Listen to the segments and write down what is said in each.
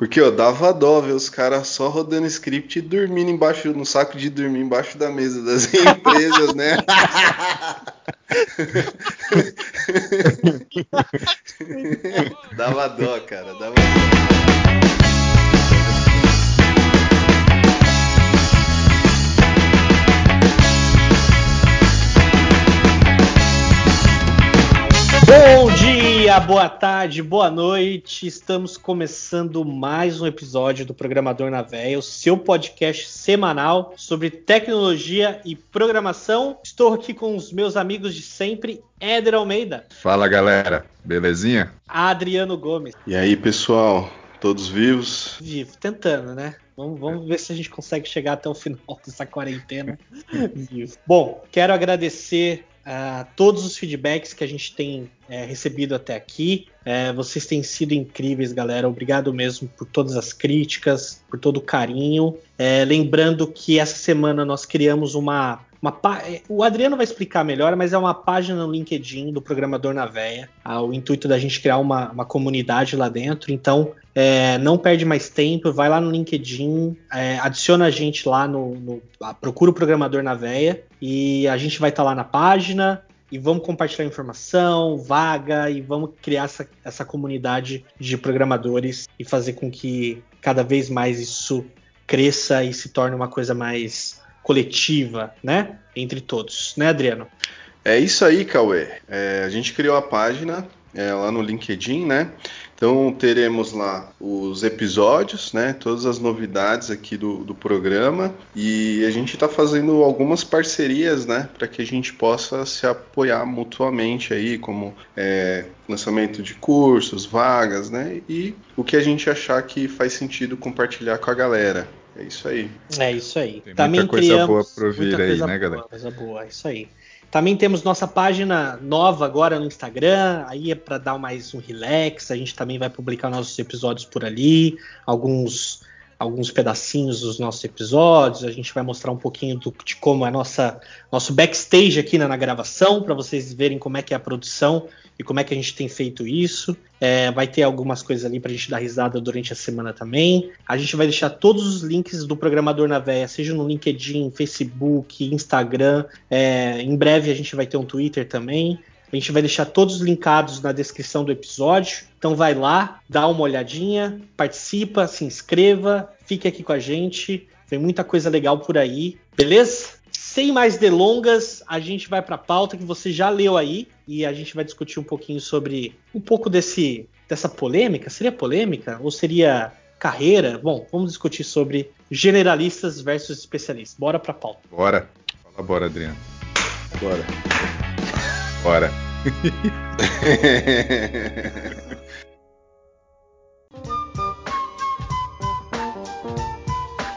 Porque, ó, dava dó ver os caras só rodando script e dormindo embaixo, no saco de dormir embaixo da mesa das empresas, né? dava dó, cara, dava dó. Bom dia, boa tarde, boa noite. Estamos começando mais um episódio do Programador na Véia, o seu podcast semanal sobre tecnologia e programação. Estou aqui com os meus amigos de sempre, Éder Almeida. Fala galera, belezinha? Adriano Gomes. E aí, pessoal, todos vivos? Vivo, tentando, né? Vamos, vamos, ver se a gente consegue chegar até o final dessa quarentena. Bom, quero agradecer a uh, todos os feedbacks que a gente tem é, recebido até aqui. É, vocês têm sido incríveis, galera. Obrigado mesmo por todas as críticas, por todo o carinho. É, lembrando que essa semana nós criamos uma. Uma, o Adriano vai explicar melhor, mas é uma página no LinkedIn do Programador na Veia. Ah, o intuito da gente criar uma, uma comunidade lá dentro. Então, é, não perde mais tempo, vai lá no LinkedIn, é, adiciona a gente lá no, no procura o programador na veia e a gente vai estar tá lá na página e vamos compartilhar informação, vaga e vamos criar essa, essa comunidade de programadores e fazer com que cada vez mais isso cresça e se torne uma coisa mais coletiva, né? Entre todos, né, Adriano? É isso aí, Cauê. É, a gente criou a página é, lá no LinkedIn, né? Então teremos lá os episódios, né? Todas as novidades aqui do, do programa e a gente está fazendo algumas parcerias, né? Para que a gente possa se apoiar mutuamente aí, como é, lançamento de cursos, vagas, né? E o que a gente achar que faz sentido compartilhar com a galera. É isso aí. É isso aí. Tem Também muita coisa criamos, boa para vir aí, né, boa, galera? Coisa boa, é isso aí. Também temos nossa página nova agora no Instagram, aí é para dar mais um relax. A gente também vai publicar nossos episódios por ali, alguns alguns pedacinhos dos nossos episódios. A gente vai mostrar um pouquinho do, de como é nossa nosso backstage aqui na, na gravação, para vocês verem como é que é a produção e como é que a gente tem feito isso. É, vai ter algumas coisas ali para a gente dar risada durante a semana também. A gente vai deixar todos os links do Programador na Véia, seja no LinkedIn, Facebook, Instagram. É, em breve a gente vai ter um Twitter também. A gente vai deixar todos linkados na descrição do episódio. Então vai lá, dá uma olhadinha, participa, se inscreva, fique aqui com a gente. Tem muita coisa legal por aí, beleza? Sem mais delongas, a gente vai para a pauta que você já leu aí e a gente vai discutir um pouquinho sobre um pouco desse dessa polêmica. Seria polêmica ou seria carreira? Bom, vamos discutir sobre generalistas versus especialistas. Bora para a pauta. Bora. Fala bora, Adriano. Bora. Bora.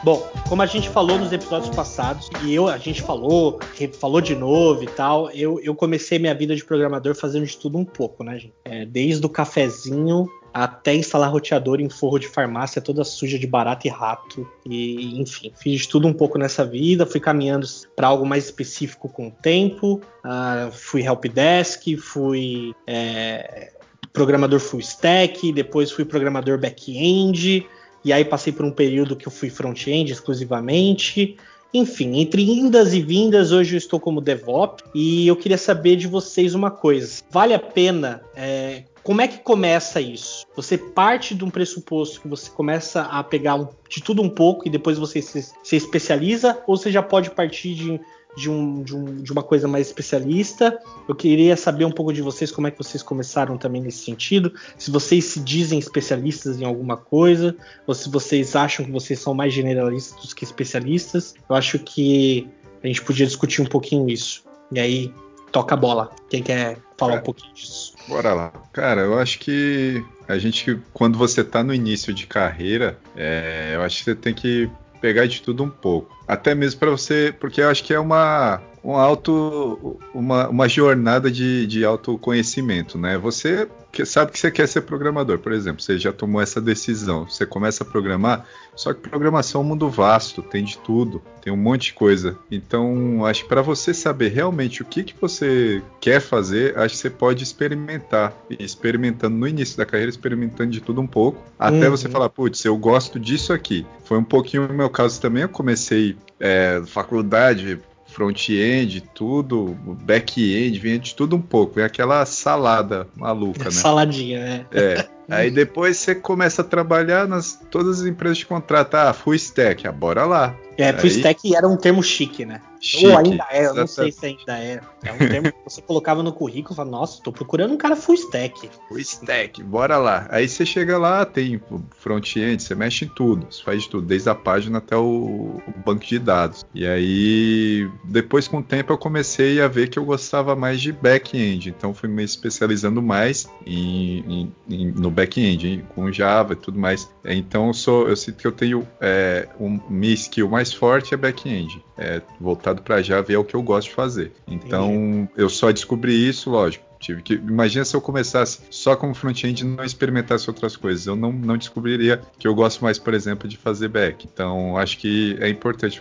Bom, como a gente falou nos episódios passados, e eu, a gente falou, falou de novo e tal, eu, eu comecei minha vida de programador fazendo de tudo um pouco, né, gente? É, desde o cafezinho até instalar roteador em forro de farmácia toda suja de barata e rato. E, enfim, fiz tudo um pouco nessa vida, fui caminhando para algo mais específico com o tempo. Uh, fui helpdesk, fui é, programador full stack, depois fui programador back-end, e aí passei por um período que eu fui front-end exclusivamente. Enfim, entre indas e vindas, hoje eu estou como DevOps e eu queria saber de vocês uma coisa. Vale a pena é, como é que começa isso? Você parte de um pressuposto que você começa a pegar de tudo um pouco e depois você se, se especializa, ou você já pode partir de, de, um, de, um, de, uma coisa mais especialista? Eu queria saber um pouco de vocês, como é que vocês começaram também nesse sentido. Se vocês se dizem especialistas em alguma coisa, ou se vocês acham que vocês são mais generalistas que especialistas. Eu acho que a gente podia discutir um pouquinho isso. E aí, toca a bola. Quem quer falar um pouquinho disso? Bora lá. Cara, eu acho que a gente, quando você tá no início de carreira, é, eu acho que você tem que pegar de tudo um pouco. Até mesmo para você, porque eu acho que é uma um auto, uma, uma jornada de, de autoconhecimento, né? Você que sabe que você quer ser programador, por exemplo, você já tomou essa decisão, você começa a programar, só que programação é um mundo vasto, tem de tudo, tem um monte de coisa. Então, acho que para você saber realmente o que, que você quer fazer, acho que você pode experimentar, experimentando no início da carreira, experimentando de tudo um pouco, até uhum. você falar, putz, eu gosto disso aqui. Foi um pouquinho no meu caso também, eu comecei é, faculdade, front-end, tudo, back-end, vem de tudo um pouco. É aquela salada maluca, né? Saladinha, né? É. Aí depois você começa a trabalhar nas todas as empresas de contrato. Ah, full stack, ah, bora lá. É, full stack era um termo chique, né? Chique, Ou ainda é, eu não sei se ainda é. É um termo que você colocava no currículo e falava, nossa, tô procurando um cara full stack. Full stack, bora lá. Aí você chega lá, tem front-end, você mexe em tudo, você faz de tudo, desde a página até o, o, banco de dados. E aí, depois com o tempo, eu comecei a ver que eu gostava mais de back-end, então fui me especializando mais em, em, em, no back-end, com Java e tudo mais. Então eu sou, eu sinto que eu tenho é, um, minha skill mais forte é back-end. É, voltado para Java é o que eu gosto de fazer. Então Entendi. eu só descobri isso, lógico. Tive que, imagina se eu começasse só como front-end e não experimentasse outras coisas. Eu não, não descobriria que eu gosto mais, por exemplo, de fazer back. Então, acho que é importante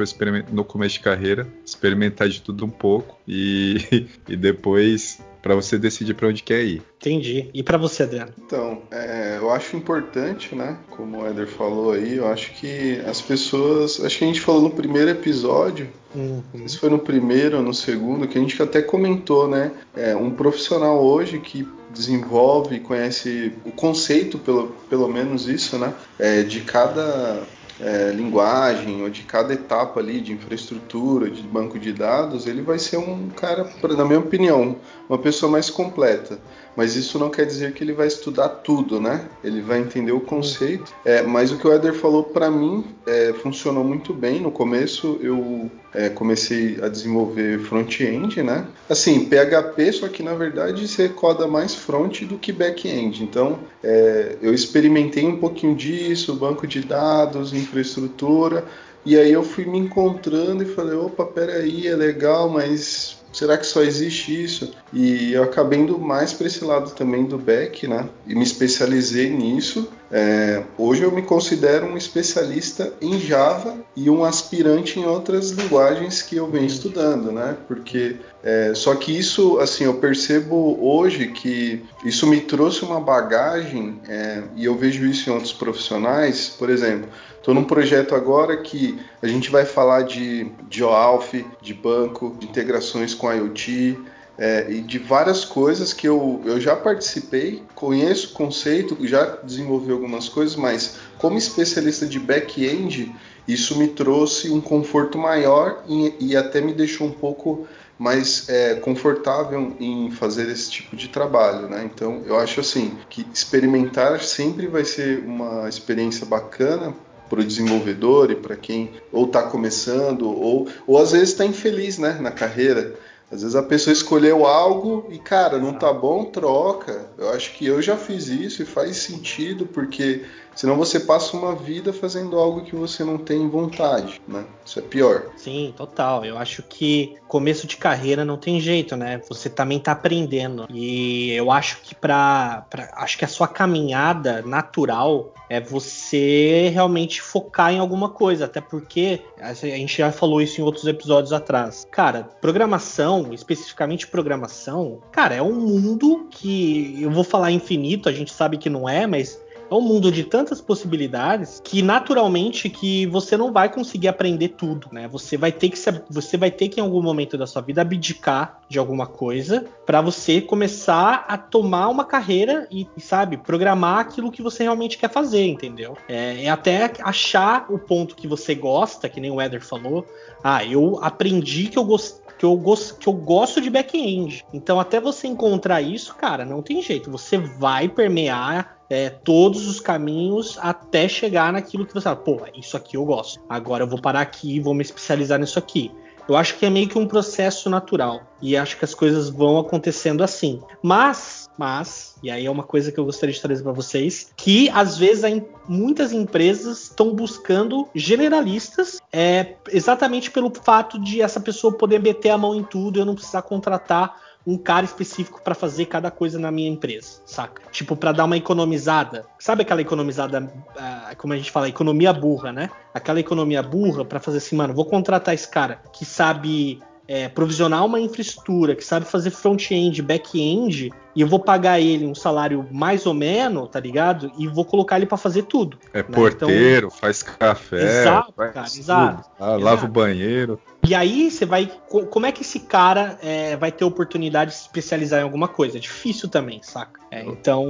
no começo de carreira experimentar de tudo um pouco e, e depois para você decidir para onde quer ir. Entendi. E para você, Adriano? Então, é, eu acho importante, né? Como o Eder falou aí, eu acho que as pessoas. Acho que a gente falou no primeiro episódio, uhum. se foi no primeiro ou no segundo, que a gente até comentou, né? É, um profissional hoje que desenvolve, conhece o conceito, pelo, pelo menos isso, né? É, de cada é, linguagem ou de cada etapa ali de infraestrutura, de banco de dados, ele vai ser um cara, na minha opinião, uma pessoa mais completa. Mas isso não quer dizer que ele vai estudar tudo, né? Ele vai entender o conceito. É, mas o que o Eder falou para mim é, funcionou muito bem. No começo eu é, comecei a desenvolver front-end, né? Assim, PHP, só que na verdade você coda mais front do que back-end. Então é, eu experimentei um pouquinho disso, banco de dados, infraestrutura. E aí eu fui me encontrando e falei, opa, peraí, é legal, mas será que só existe isso? E eu acabei indo mais para esse lado também do back, né? E me especializei nisso. É, hoje eu me considero um especialista em Java e um aspirante em outras linguagens que eu venho estudando, né? Porque é, só que isso, assim, eu percebo hoje que isso me trouxe uma bagagem é, e eu vejo isso em outros profissionais. Por exemplo, Estou num projeto agora que a gente vai falar de, de OAuth, de banco, de integrações com IoT, é, e de várias coisas que eu, eu já participei, conheço o conceito, já desenvolvi algumas coisas, mas como especialista de back-end, isso me trouxe um conforto maior e, e até me deixou um pouco mais é, confortável em fazer esse tipo de trabalho, né? Então eu acho assim que experimentar sempre vai ser uma experiência bacana para o desenvolvedor e para quem ou está começando ou, ou às vezes está infeliz né, na carreira. Às vezes a pessoa escolheu algo e, cara, não tá bom, troca. Eu acho que eu já fiz isso e faz sentido, porque senão você passa uma vida fazendo algo que você não tem vontade, né? Isso é pior. Sim, total. Eu acho que começo de carreira não tem jeito, né? Você também tá aprendendo. E eu acho que para acho que a sua caminhada natural é você realmente focar em alguma coisa, até porque a gente já falou isso em outros episódios atrás. Cara, programação, especificamente programação, cara, é um mundo que eu vou falar infinito, a gente sabe que não é, mas é um mundo de tantas possibilidades que naturalmente que você não vai conseguir aprender tudo, né? Você vai ter que você vai ter que em algum momento da sua vida abdicar de alguma coisa para você começar a tomar uma carreira e, sabe, programar aquilo que você realmente quer fazer, entendeu? É, é até achar o ponto que você gosta, que nem o Eder falou. Ah, eu aprendi que eu gosto que eu, gosto, que eu gosto de back-end. Então, até você encontrar isso, cara, não tem jeito. Você vai permear é, todos os caminhos até chegar naquilo que você fala, pô, isso aqui eu gosto. Agora eu vou parar aqui e vou me especializar nisso aqui. Eu acho que é meio que um processo natural. E acho que as coisas vão acontecendo assim. Mas, mas, e aí é uma coisa que eu gostaria de trazer para vocês, que às vezes muitas empresas estão buscando generalistas, é, exatamente pelo fato de essa pessoa poder meter a mão em tudo e eu não precisar contratar um cara específico para fazer cada coisa na minha empresa, saca? Tipo, para dar uma economizada. Sabe aquela economizada, uh, como a gente fala, economia burra, né? Aquela economia burra para fazer assim, mano, vou contratar esse cara que sabe é, provisionar uma infraestrutura, que sabe fazer front-end, back-end, e eu vou pagar ele um salário mais ou menos, tá ligado? E vou colocar ele para fazer tudo. É né? porteiro, então, faz café, exato, faz cara, exato, ah, exato. lava o banheiro. E aí você vai. Como é que esse cara é, vai ter oportunidade de se especializar em alguma coisa? É difícil também, saca? É, então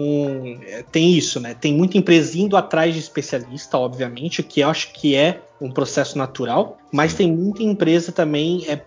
é, tem isso, né? Tem muita empresa indo atrás de especialista, obviamente, que eu acho que é um processo natural, mas tem muita empresa também é,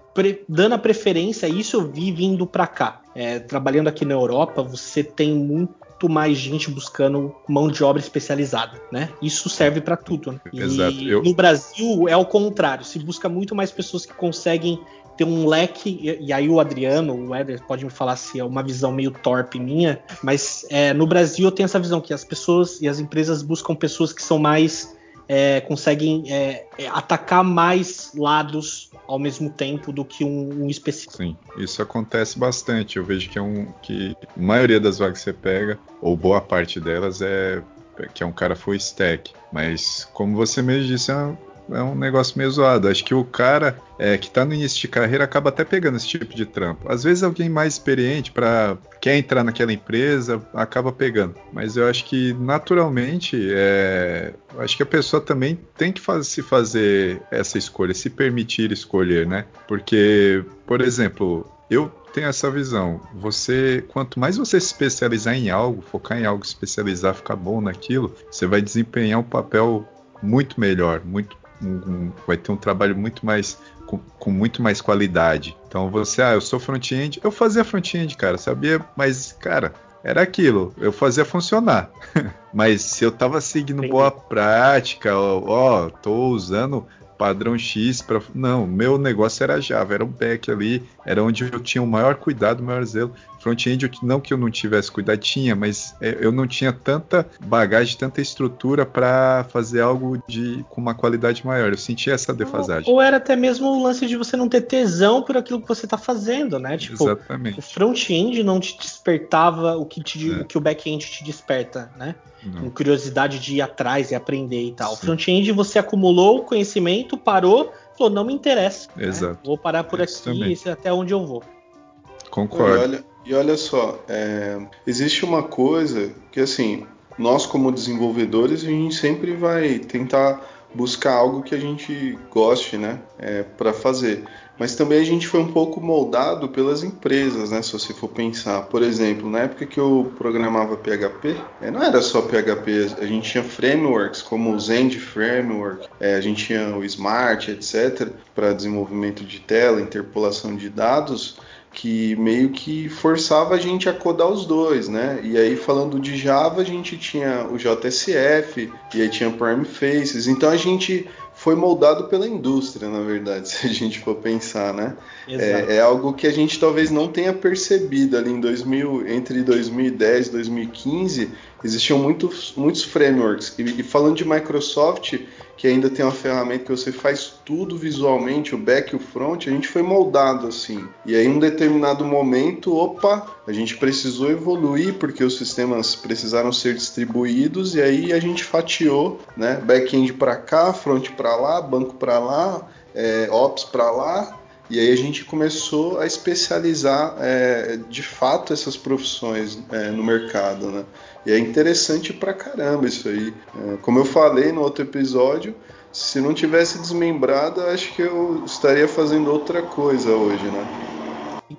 dando a preferência, isso eu vi vindo para cá. É, trabalhando aqui na Europa, você tem muito mais gente buscando mão de obra especializada, né? Isso serve para tudo. Né? Exato. Eu... No Brasil é o contrário, se busca muito mais pessoas que conseguem ter um leque, e, e aí o Adriano, o Eder, pode me falar se é uma visão meio torpe minha, mas é, no Brasil eu tenho essa visão que as pessoas e as empresas buscam pessoas que são mais é, conseguem é, é, atacar mais lados ao mesmo tempo do que um, um, específico. Sim, isso acontece bastante. Eu vejo que é um que a maioria das vagas que você pega, ou boa parte delas, é que é um cara full stack. Mas como você mesmo disse, é é um negócio meio zoado. Acho que o cara é, que está no início de carreira acaba até pegando esse tipo de trampo. Às vezes alguém mais experiente para quer entrar naquela empresa acaba pegando. Mas eu acho que naturalmente é, acho que a pessoa também tem que faz, se fazer essa escolha, se permitir escolher, né? Porque, por exemplo, eu tenho essa visão. Você, quanto mais você se especializar em algo, focar em algo, especializar, ficar bom naquilo, você vai desempenhar um papel muito melhor, muito um, vai ter um trabalho muito mais com, com, muito mais qualidade. Então você, ah, eu sou front-end, eu fazia front-end, cara, sabia, mas cara, era aquilo, eu fazia funcionar. mas se eu tava seguindo Entendi. boa prática, ó, ó, tô usando padrão X para não, meu negócio era Java, era o back ali, era onde eu tinha o maior cuidado, o maior zelo. Front-end, não que eu não tivesse cuidado, tinha, mas é, eu não tinha tanta bagagem, tanta estrutura para fazer algo de com uma qualidade maior. Eu sentia essa defasagem. Ou, ou, era até mesmo o lance de você não ter tesão por aquilo que você está fazendo, né? Tipo, Exatamente. o front-end não te despertava o que, te, é. o, que o back-end te desperta, né? Com curiosidade de ir atrás e aprender e tal. front-end você acumulou conhecimento, parou, falou, não me interessa. Né? Exato. Né? Vou parar por Isso aqui, esse é até onde eu vou. Concordo. E olha, e olha só, é, existe uma coisa que assim, nós como desenvolvedores a gente sempre vai tentar buscar algo que a gente goste, né, é, para fazer. Mas também a gente foi um pouco moldado pelas empresas, né? Se você for pensar, por exemplo, na época que eu programava PHP, é, não era só PHP, a gente tinha frameworks como o Zend Framework, é, a gente tinha o Smart, etc, para desenvolvimento de tela, interpolação de dados que meio que forçava a gente a codar os dois, né? E aí falando de Java, a gente tinha o JSF e aí tinha Prime Faces. Então a gente foi moldado pela indústria, na verdade, se a gente for pensar, né? É, é, algo que a gente talvez não tenha percebido ali em 2000, entre 2010 e 2015, existiam muitos, muitos frameworks. E, e falando de Microsoft, que ainda tem uma ferramenta que você faz tudo visualmente, o back e o front, a gente foi moldado assim. E aí, em um determinado momento, opa, a gente precisou evoluir porque os sistemas precisaram ser distribuídos e aí a gente fatiou, né? Back-end para cá, front para lá, banco para lá, é, ops para lá. E aí a gente começou a especializar é, de fato essas profissões é, no mercado, né? E é interessante pra caramba isso aí. É, como eu falei no outro episódio, se não tivesse desmembrado, acho que eu estaria fazendo outra coisa hoje, né?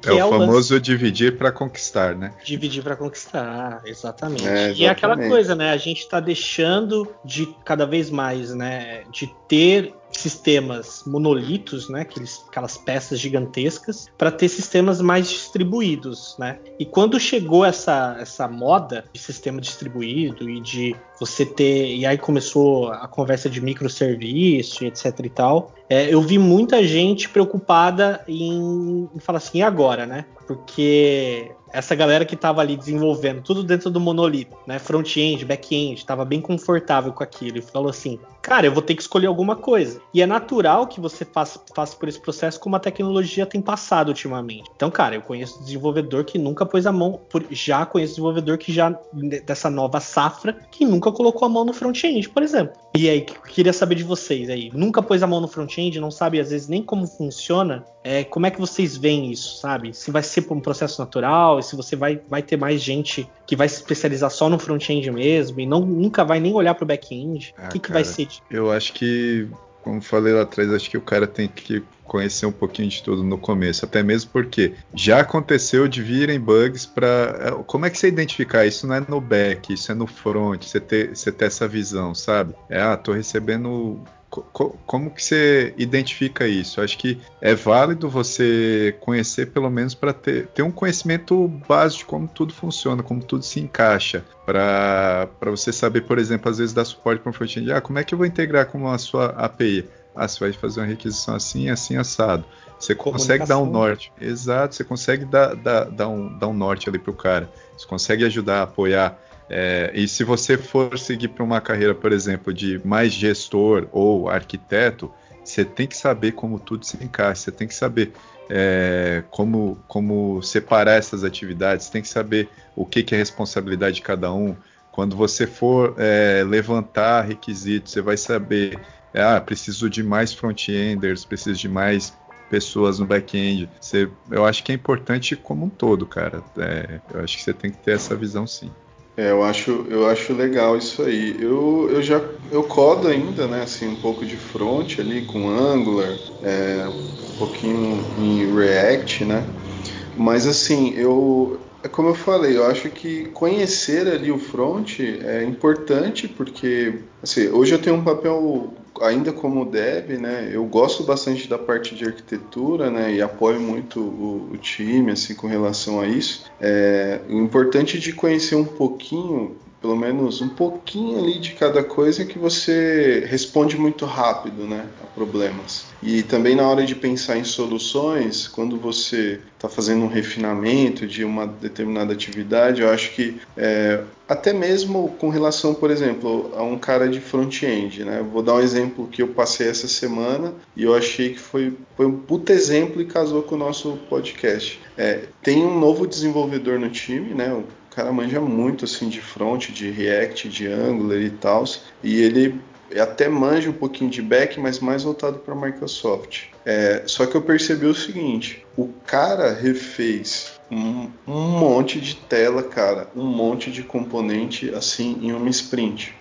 é o é famoso lance... dividir para conquistar, né? Dividir para conquistar, exatamente. É, exatamente. E é aquela coisa, né? A gente está deixando de cada vez mais, né? De ter sistemas monolitos, né, aqueles, aquelas peças gigantescas, para ter sistemas mais distribuídos, né? E quando chegou essa, essa moda de sistema distribuído e de você ter. E aí começou a conversa de microserviço, etc e tal. É, eu vi muita gente preocupada em, em falar assim, e agora, né? Porque essa galera que estava ali desenvolvendo tudo dentro do monolito, né? Front-end, back-end, estava bem confortável com aquilo e falou assim: cara, eu vou ter que escolher alguma coisa. E é natural que você faça, faça por esse processo como a tecnologia tem passado ultimamente. Então, cara, eu conheço desenvolvedor que nunca pôs a mão, por, já conheço desenvolvedor que já, dessa nova safra, que nunca colocou a mão no front-end, por exemplo. E aí, queria saber de vocês aí, nunca pôs a mão no front-end, não sabe às vezes nem como funciona, é, como é que vocês veem isso, sabe? Se vai ser por um processo natural, se você vai, vai ter mais gente que vai se especializar só no front-end mesmo e não, nunca vai nem olhar para o back-end, o ah, que, que vai ser? Eu acho que, como falei lá atrás, acho que o cara tem que conhecer um pouquinho de tudo no começo, até mesmo porque já aconteceu de virem bugs para é, como é que você identificar isso não é no back, isso é no front, você ter, você ter essa visão, sabe? É, ah, tô recebendo como que você identifica isso? Acho que é válido você conhecer pelo menos para ter, ter um conhecimento básico de como tudo funciona, como tudo se encaixa, para você saber, por exemplo, às vezes dar suporte para um front-end, ah, como é que eu vou integrar com a sua API? Ah, você vai fazer uma requisição assim, assim, assado. Você consegue dar um norte. Exato, você consegue dar, dar, dar, um, dar um norte ali para o cara. Você consegue ajudar, apoiar. É, e se você for seguir para uma carreira, por exemplo, de mais gestor ou arquiteto, você tem que saber como tudo se encaixa, você tem que saber é, como, como separar essas atividades, tem que saber o que, que é responsabilidade de cada um. Quando você for é, levantar requisitos, você vai saber, é, ah, preciso de mais front-enders, preciso de mais pessoas no back-end. Eu acho que é importante como um todo, cara. É, eu acho que você tem que ter essa visão sim. É, eu acho, eu acho legal isso aí. Eu, eu já eu codo ainda, né? Assim, um pouco de front ali com Angular, é, um pouquinho em React, né? Mas assim, eu é como eu falei, eu acho que conhecer ali o front é importante porque assim, hoje eu tenho um papel ainda como dev, né, eu gosto bastante da parte de arquitetura, né, e apoio muito o, o time, assim, com relação a isso. É, o importante de conhecer um pouquinho pelo menos um pouquinho ali de cada coisa que você responde muito rápido né, a problemas. E também na hora de pensar em soluções, quando você está fazendo um refinamento de uma determinada atividade, eu acho que é, até mesmo com relação, por exemplo, a um cara de front-end, né? Vou dar um exemplo que eu passei essa semana e eu achei que foi, foi um puta exemplo e casou com o nosso podcast. É, tem um novo desenvolvedor no time, né? Cara manja muito assim de front, de React, de Angular e tal, e ele até manja um pouquinho de back, mas mais voltado para Microsoft. É, só que eu percebi o seguinte: o cara refez um, um monte de tela, cara, um monte de componente assim em uma sprint.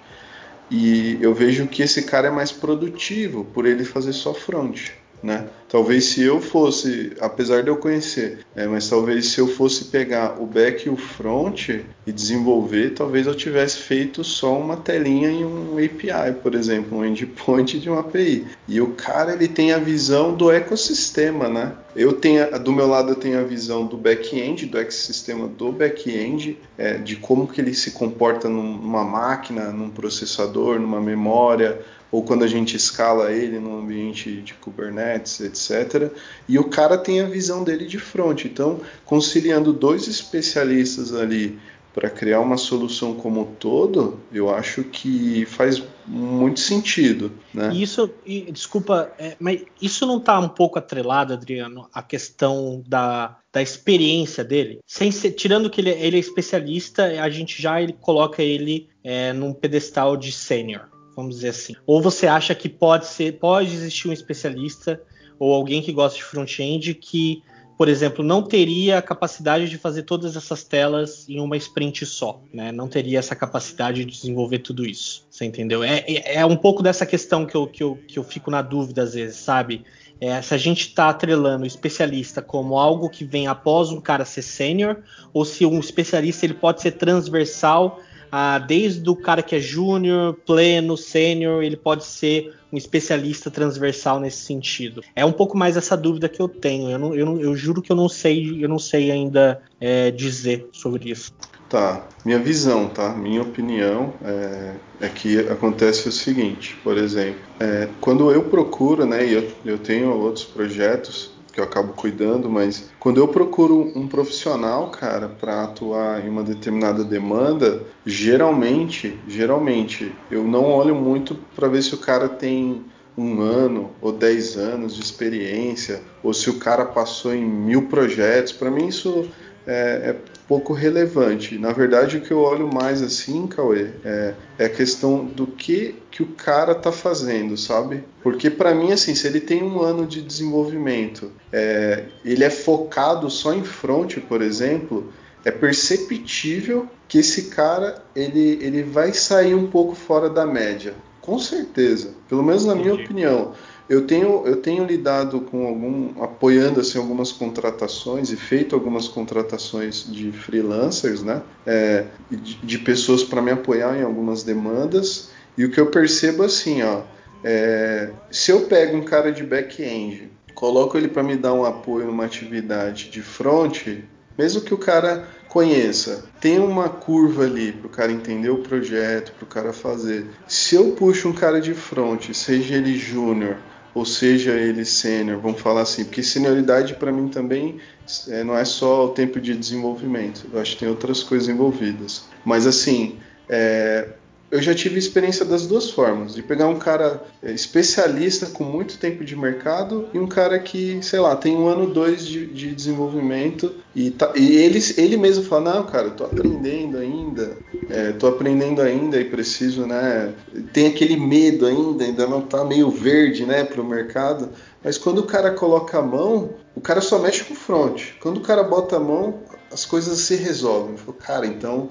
E eu vejo que esse cara é mais produtivo por ele fazer só front né? Talvez se eu fosse, apesar de eu conhecer, é, mas talvez se eu fosse pegar o back e o front e desenvolver, talvez eu tivesse feito só uma telinha em um API, por exemplo, um endpoint de uma API. E o cara ele tem a visão do ecossistema, né? Eu tenho, do meu lado eu tenho a visão do back-end, do ecossistema do back-end, é, de como que ele se comporta numa máquina, num processador, numa memória, ou quando a gente escala ele no ambiente de Kubernetes, etc. E o cara tem a visão dele de front. Então, conciliando dois especialistas ali para criar uma solução como um todo, eu acho que faz muito sentido. Né? Isso, e, desculpa, é, mas isso não está um pouco atrelado, Adriano, à questão da, da experiência dele? Sem ser, tirando que ele, ele, é especialista, a gente já ele coloca ele é, num pedestal de sênior vamos dizer assim. Ou você acha que pode ser, pode existir um especialista ou alguém que gosta de front-end que, por exemplo, não teria a capacidade de fazer todas essas telas em uma sprint só, né? Não teria essa capacidade de desenvolver tudo isso. Você entendeu? É, é, é um pouco dessa questão que eu, que, eu, que eu fico na dúvida às vezes, sabe? É, se a gente está atrelando o especialista como algo que vem após um cara ser sênior, ou se um especialista ele pode ser transversal ah, desde o cara que é júnior, pleno, sênior, ele pode ser um especialista transversal nesse sentido. É um pouco mais essa dúvida que eu tenho. Eu, não, eu, não, eu juro que eu não sei, eu não sei ainda é, dizer sobre isso. Tá, minha visão, tá? Minha opinião é, é que acontece o seguinte, por exemplo, é, quando eu procuro, né, e eu, eu tenho outros projetos, que eu acabo cuidando, mas quando eu procuro um profissional, cara, para atuar em uma determinada demanda, geralmente, geralmente, eu não olho muito para ver se o cara tem um ano ou dez anos de experiência, ou se o cara passou em mil projetos. Para mim isso é, é, pouco relevante. Na verdade, o que eu olho mais assim, Cauê, é, é a questão do que, que o cara tá fazendo, sabe? Porque para mim, assim, se ele tem um ano de desenvolvimento, é, ele é focado só em front, por exemplo, é perceptível que esse cara ele, ele vai sair um pouco fora da média. Com certeza. Pelo menos na minha opinião. Eu tenho, eu tenho lidado com algum, apoiando assim, algumas contratações e feito algumas contratações de freelancers, né? É, de, de, pessoas para me apoiar em algumas demandas. E o que eu percebo assim, ó, é, se eu pego um cara de back-end, coloco ele para me dar um apoio numa atividade de front, mesmo que o cara conheça, tem uma curva ali para o cara entender o projeto, para o cara fazer. Se eu puxo um cara de front, seja ele júnior ou seja ele sênior, vamos falar assim, porque senioridade para mim também é, não é só o tempo de desenvolvimento, eu acho que tem outras coisas envolvidas. Mas assim, é, eu já tive experiência das duas formas, de pegar um cara é, especialista com muito tempo de mercado e um cara que, sei lá, tem um ano, dois de, de desenvolvimento e, tá, e ele, ele mesmo fala, não, cara, eu tô aprendendo ainda, é, tô aprendendo ainda e preciso, né, tem aquele medo ainda, ainda não tá meio verde, né, pro mercado, mas quando o cara coloca a mão, o cara só mexe com o front. Quando o cara bota a mão, as coisas se resolvem. Falo, cara, então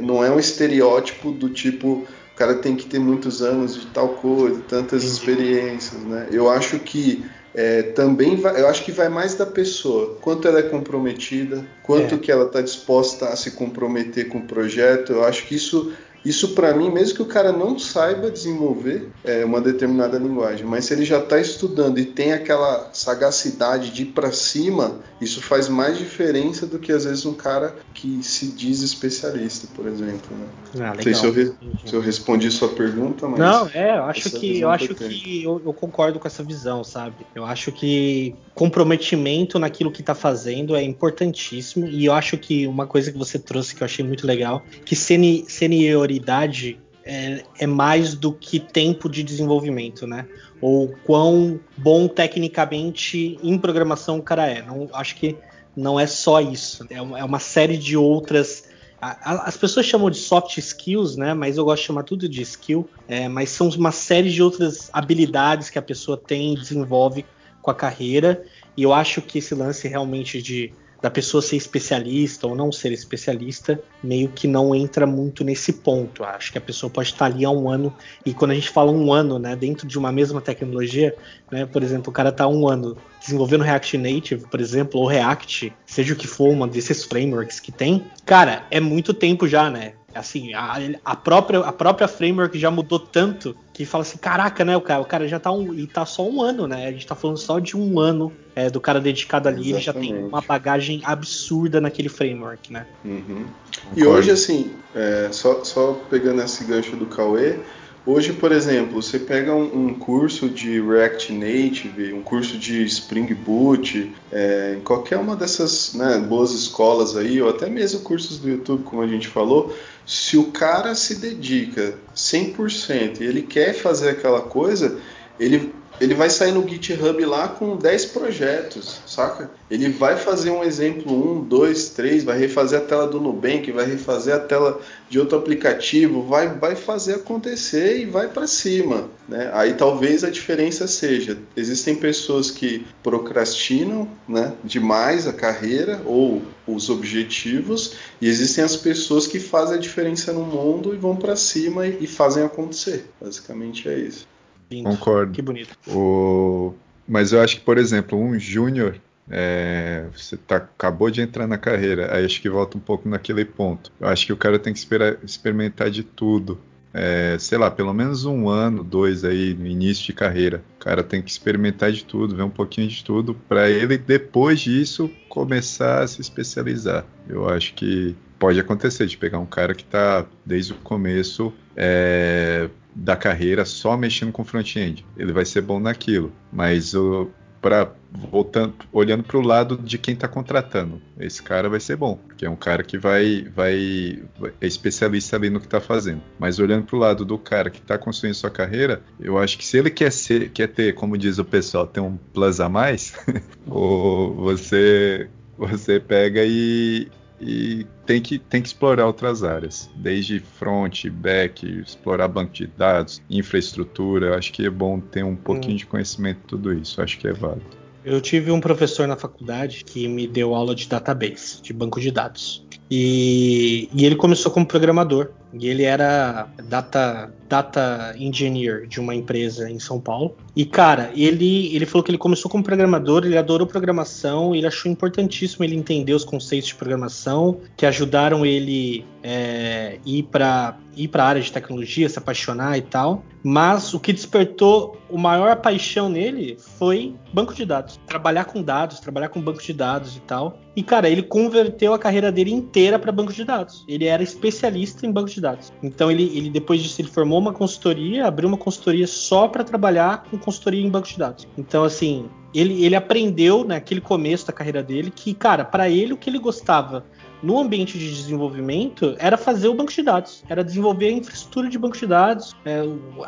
não é um estereótipo do tipo o cara tem que ter muitos anos de tal coisa, tantas experiências, né? Eu acho que é, também vai, eu acho que vai mais da pessoa, quanto ela é comprometida, quanto é. que ela está disposta a se comprometer com o projeto. Eu acho que isso isso para mim, mesmo que o cara não saiba desenvolver é, uma determinada linguagem, mas se ele já está estudando e tem aquela sagacidade de ir para cima, isso faz mais diferença do que às vezes um cara que se diz especialista, por exemplo. Né? Ah, não sei se eu, re se eu, respondi sua pergunta, mas não, é, eu acho que eu acho que, que eu, eu, concordo com essa visão, sabe? Eu acho que comprometimento naquilo que está fazendo é importantíssimo e eu acho que uma coisa que você trouxe que eu achei muito legal, que seni senioridade é, é, mais do que tempo de desenvolvimento, né? Ou quão bom tecnicamente em programação o cara é. Não, acho que não é só isso. É uma, é uma série de outras. A, a, as pessoas chamam de soft skills, né? Mas eu gosto de chamar tudo de skill. É, mas são uma série de outras habilidades que a pessoa tem e desenvolve com a carreira. E eu acho que esse lance realmente de da pessoa ser especialista ou não ser especialista, meio que não entra muito nesse ponto. Acho que a pessoa pode estar ali há um ano, e quando a gente fala um ano, né, dentro de uma mesma tecnologia, né, por exemplo, o cara está um ano desenvolvendo React Native, por exemplo, ou React, seja o que for, uma desses frameworks que tem, cara, é muito tempo já, né? Assim, a, a, própria, a própria framework já mudou tanto que fala assim, caraca, né, o cara, o cara já tá um, e tá só um ano, né? A gente tá falando só de um ano é, do cara dedicado ali, Exatamente. ele já tem uma bagagem absurda naquele framework, né? Uhum. E hoje, assim, é, só, só pegando esse gancho do Cauê, Hoje, por exemplo, você pega um, um, curso de React Native, um curso de Spring Boot, é, em qualquer uma dessas né, boas escolas aí, ou até mesmo cursos do YouTube, como a gente falou, se o cara se dedica 100% e ele quer fazer aquela coisa, ele ele vai sair no GitHub lá com 10 projetos, saca? Ele vai fazer um exemplo 1, 2, 3, vai refazer a tela do Nubank, vai refazer a tela de outro aplicativo, vai, vai fazer acontecer e vai para cima, né? Aí talvez a diferença seja, existem pessoas que procrastinam, né, demais a carreira ou os objetivos e existem as pessoas que fazem a diferença no mundo e vão para cima e, e fazem acontecer. Basicamente é isso. Lindo. Concordo. Que bonito. O... Mas eu acho que, por exemplo, um júnior, é, você tá, acabou de entrar na carreira, aí acho que volta um pouco naquele ponto. Eu acho que o cara tem que esperar, experimentar de tudo. É, sei lá, pelo menos um ano, dois aí no início de carreira. O cara tem que experimentar de tudo, ver um pouquinho de tudo, para ele depois disso começar a se especializar. Eu acho que pode acontecer de pegar um cara que está desde o começo é, da carreira só mexendo com front-end. Ele vai ser bom naquilo, mas o, para voltando, olhando para o lado de quem está contratando. Esse cara vai ser bom, porque é um cara que vai, vai é especialista ali no que está fazendo. Mas olhando para o lado do cara que está construindo sua carreira, eu acho que se ele quer ser, quer ter, como diz o pessoal, ter um plus a mais, ou você você pega e, e tem que, tem que explorar outras áreas, desde front, back, explorar banco de dados, infraestrutura. Acho que é bom ter um pouquinho hum. de conhecimento de tudo isso. Acho que é válido. Eu tive um professor na faculdade que me deu aula de database, de banco de dados. E, e, ele começou como programador. E ele era data, data engineer de uma empresa em São Paulo. E, cara, ele, ele falou que ele começou como programador, ele adorou programação, ele achou importantíssimo ele entender os conceitos de programação que ajudaram ele é, ir para ir para a área de tecnologia, se apaixonar e tal. Mas o que despertou o maior paixão nele foi banco de dados. Trabalhar com dados, trabalhar com banco de dados e tal. E, cara, ele converteu a carreira dele inteira para banco de dados. Ele era especialista em banco de dados. Então, ele, ele depois disso, ele formou uma consultoria, abriu uma consultoria só para trabalhar com consultoria em banco de dados. Então, assim, ele, ele aprendeu naquele começo da carreira dele que, cara, para ele o que ele gostava no ambiente de desenvolvimento era fazer o banco de dados, era desenvolver a infraestrutura de banco de dados, é,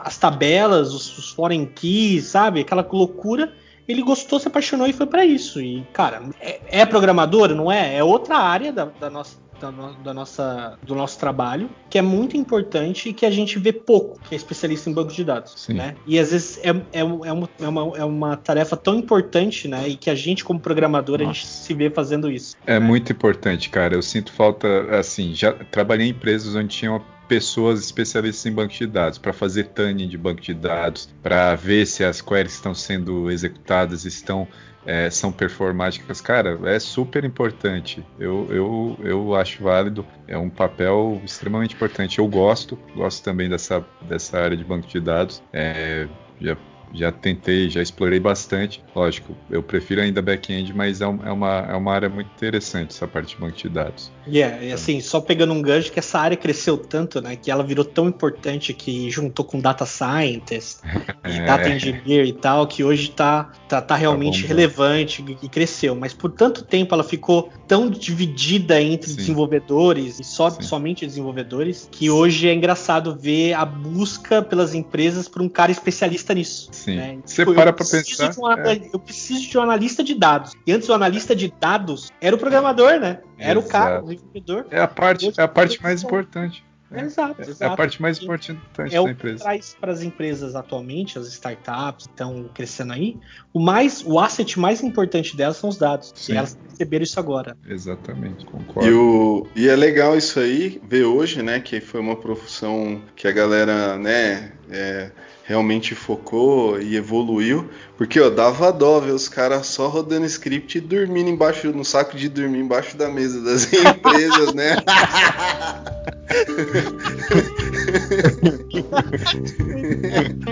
as tabelas, os, os foreign keys, sabe? Aquela loucura. Ele gostou, se apaixonou e foi para isso. E, cara, é, é programador, não é? É outra área da, da nossa da, no, da, nossa, do nosso trabalho, que é muito importante e que a gente vê pouco, que é especialista em banco de dados. Né? E às vezes é, é, é, uma, é, uma, é uma tarefa tão importante, né? E que a gente, como programador, Nossa. a gente se vê fazendo isso. É né? muito importante, cara. Eu sinto falta, assim, já trabalhei em empresas onde tinha uma pessoas especialistas em banco de dados para fazer tuning de banco de dados, para ver se as queries estão sendo executadas, estão é, são performáticas, cara, é super importante. Eu, eu, eu acho válido, é um papel extremamente importante. Eu gosto, gosto também dessa, dessa área de banco de dados. É, já já tentei, já explorei bastante. Lógico, eu prefiro ainda back-end, mas é, é, uma, é uma área muito interessante essa parte de banco de dados. Yeah, e assim, só pegando um gancho que essa área cresceu tanto, né, que ela virou tão importante que juntou com data scientist e é. data engineer e tal, que hoje tá, tá, tá realmente tá relevante e cresceu. Mas por tanto tempo ela ficou tão dividida entre Sim. desenvolvedores e só, somente desenvolvedores, que hoje é engraçado ver a busca pelas empresas por um cara especialista nisso. Sim. Né? Você tipo, para pra pensar. Um, é. Eu preciso de um analista de dados. E antes o analista de dados era o programador, né? Era Exato. o cara, o desenvolvedor. É a parte, é a parte mais importante. É, exato, é, exato. É a parte mais importante é da empresa. que traz para as empresas atualmente, as startups estão crescendo aí, o mais, o asset mais importante delas são os dados. Sim. E elas perceberam isso agora. Exatamente, concordo. E, o, e é legal isso aí, ver hoje, né, que foi uma profissão que a galera, né, é, realmente focou e evoluiu, porque ó, dava dó ver os caras só rodando script e dormindo embaixo, no saco de dormir embaixo da mesa das empresas, né?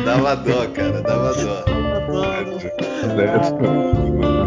dava dó, cara, dava dó. Dava dó.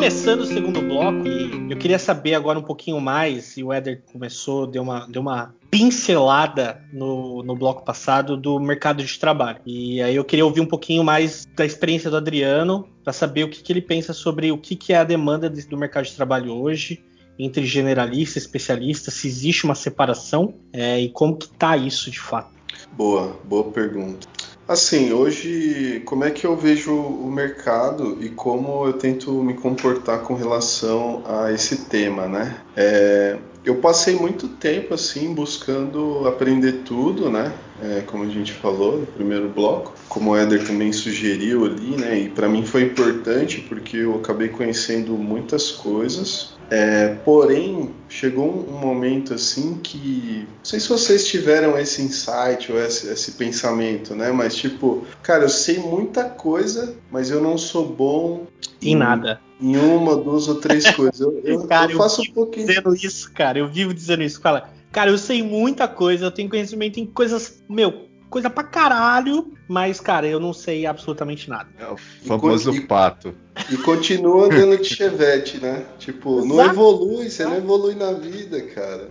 Começando o segundo bloco, e eu queria saber agora um pouquinho mais, e o Éder começou, deu uma, deu uma pincelada no, no bloco passado do mercado de trabalho. E aí eu queria ouvir um pouquinho mais da experiência do Adriano, para saber o que, que, ele pensa sobre o que, que é a demanda do mercado de trabalho hoje, entre generalista e especialista, se existe uma separação é, e como que tá isso de fato. Boa, boa pergunta. Assim, hoje, como é que eu vejo o mercado e como eu tento me comportar com relação a esse tema, né? É, eu passei muito tempo assim buscando aprender tudo, né? é, como a gente falou no primeiro bloco, como o Éder também sugeriu ali, né? E para mim foi importante porque eu acabei conhecendo muitas coisas. É, porém, chegou um momento assim que. Não sei se vocês tiveram esse insight ou esse, esse pensamento, né? Mas tipo, cara, eu sei muita coisa, mas eu não sou bom em, em nada em uma, duas ou três coisas. Eu, eu, cara, eu faço eu um pouquinho. dizendo isso, cara. Eu vivo dizendo isso. Fala, cara, eu sei muita coisa, eu tenho conhecimento em coisas, meu, coisa pra caralho, mas, cara, eu não sei absolutamente nada. É o famoso e, pato. E continua andando de chevette, né? Tipo, Exato. não evolui, você não evolui na vida, cara.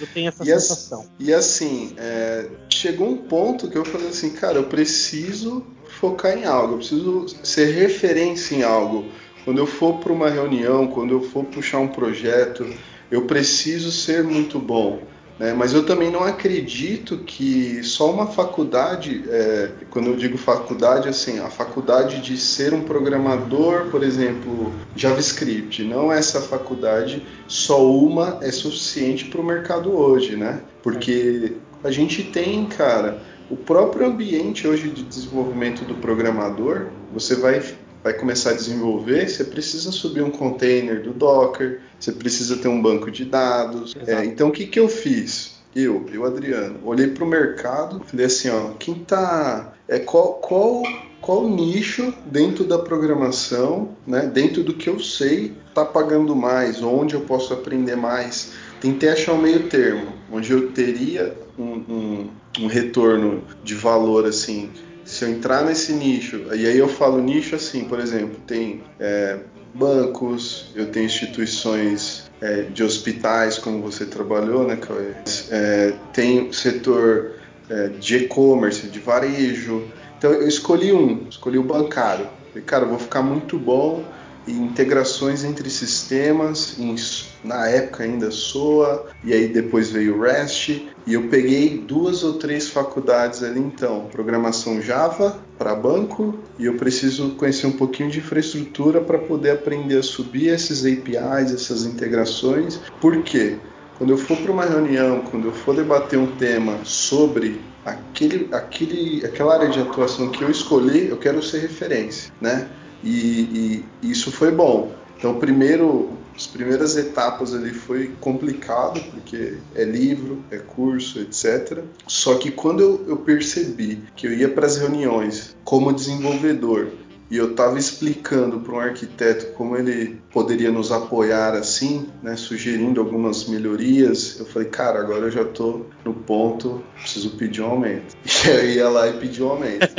Eu tenho essa e sensação. Assim, e assim, é, chegou um ponto que eu falei assim, cara, eu preciso focar em algo, eu preciso ser referência em algo. Quando eu for para uma reunião, quando eu for puxar um projeto, eu preciso ser muito bom. Né? Mas eu também não acredito que só uma faculdade, é, quando eu digo faculdade, assim, a faculdade de ser um programador, por exemplo, JavaScript, não essa faculdade, só uma é suficiente para o mercado hoje, né? Porque a gente tem, cara, o próprio ambiente hoje de desenvolvimento do programador, você vai vai começar a desenvolver, você precisa subir um container do Docker, você precisa ter um banco de dados. É, então, o que, que eu fiz? Eu, eu, Adriano, olhei para o mercado, falei assim, ó, quem tá, é qual, qual, qual nicho dentro da programação, né, dentro do que eu sei, tá pagando mais, onde eu posso aprender mais. Tentei achar um meio termo, onde eu teria um, um, um retorno de valor assim se eu entrar nesse nicho, e aí eu falo nicho assim, por exemplo, tem é, bancos, eu tenho instituições é, de hospitais, como você trabalhou, né, é, tem setor é, de e-commerce, de varejo. Então eu escolhi um, escolhi o bancário. Falei, cara, eu vou ficar muito bom integrações entre sistemas, em na época ainda SOA, e aí depois veio o REST, e eu peguei duas ou três faculdades ali então, programação Java para banco, e eu preciso conhecer um pouquinho de infraestrutura para poder aprender a subir esses APIs, essas integrações. Por quê? Quando eu for para uma reunião, quando eu for debater um tema sobre aquele, aquele, aquela área de atuação que eu escolhi, eu quero ser referência, né? E, e isso foi bom. Então, primeiro, as primeiras etapas ali foi complicado, porque é livro, é curso, etc. Só que quando eu, eu percebi que eu ia para as reuniões como desenvolvedor e eu estava explicando para um arquiteto como ele poderia nos apoiar assim, né, sugerindo algumas melhorias, eu falei, cara, agora eu já estou no ponto, preciso pedir um aumento. E eu ia lá e pedi um aumento.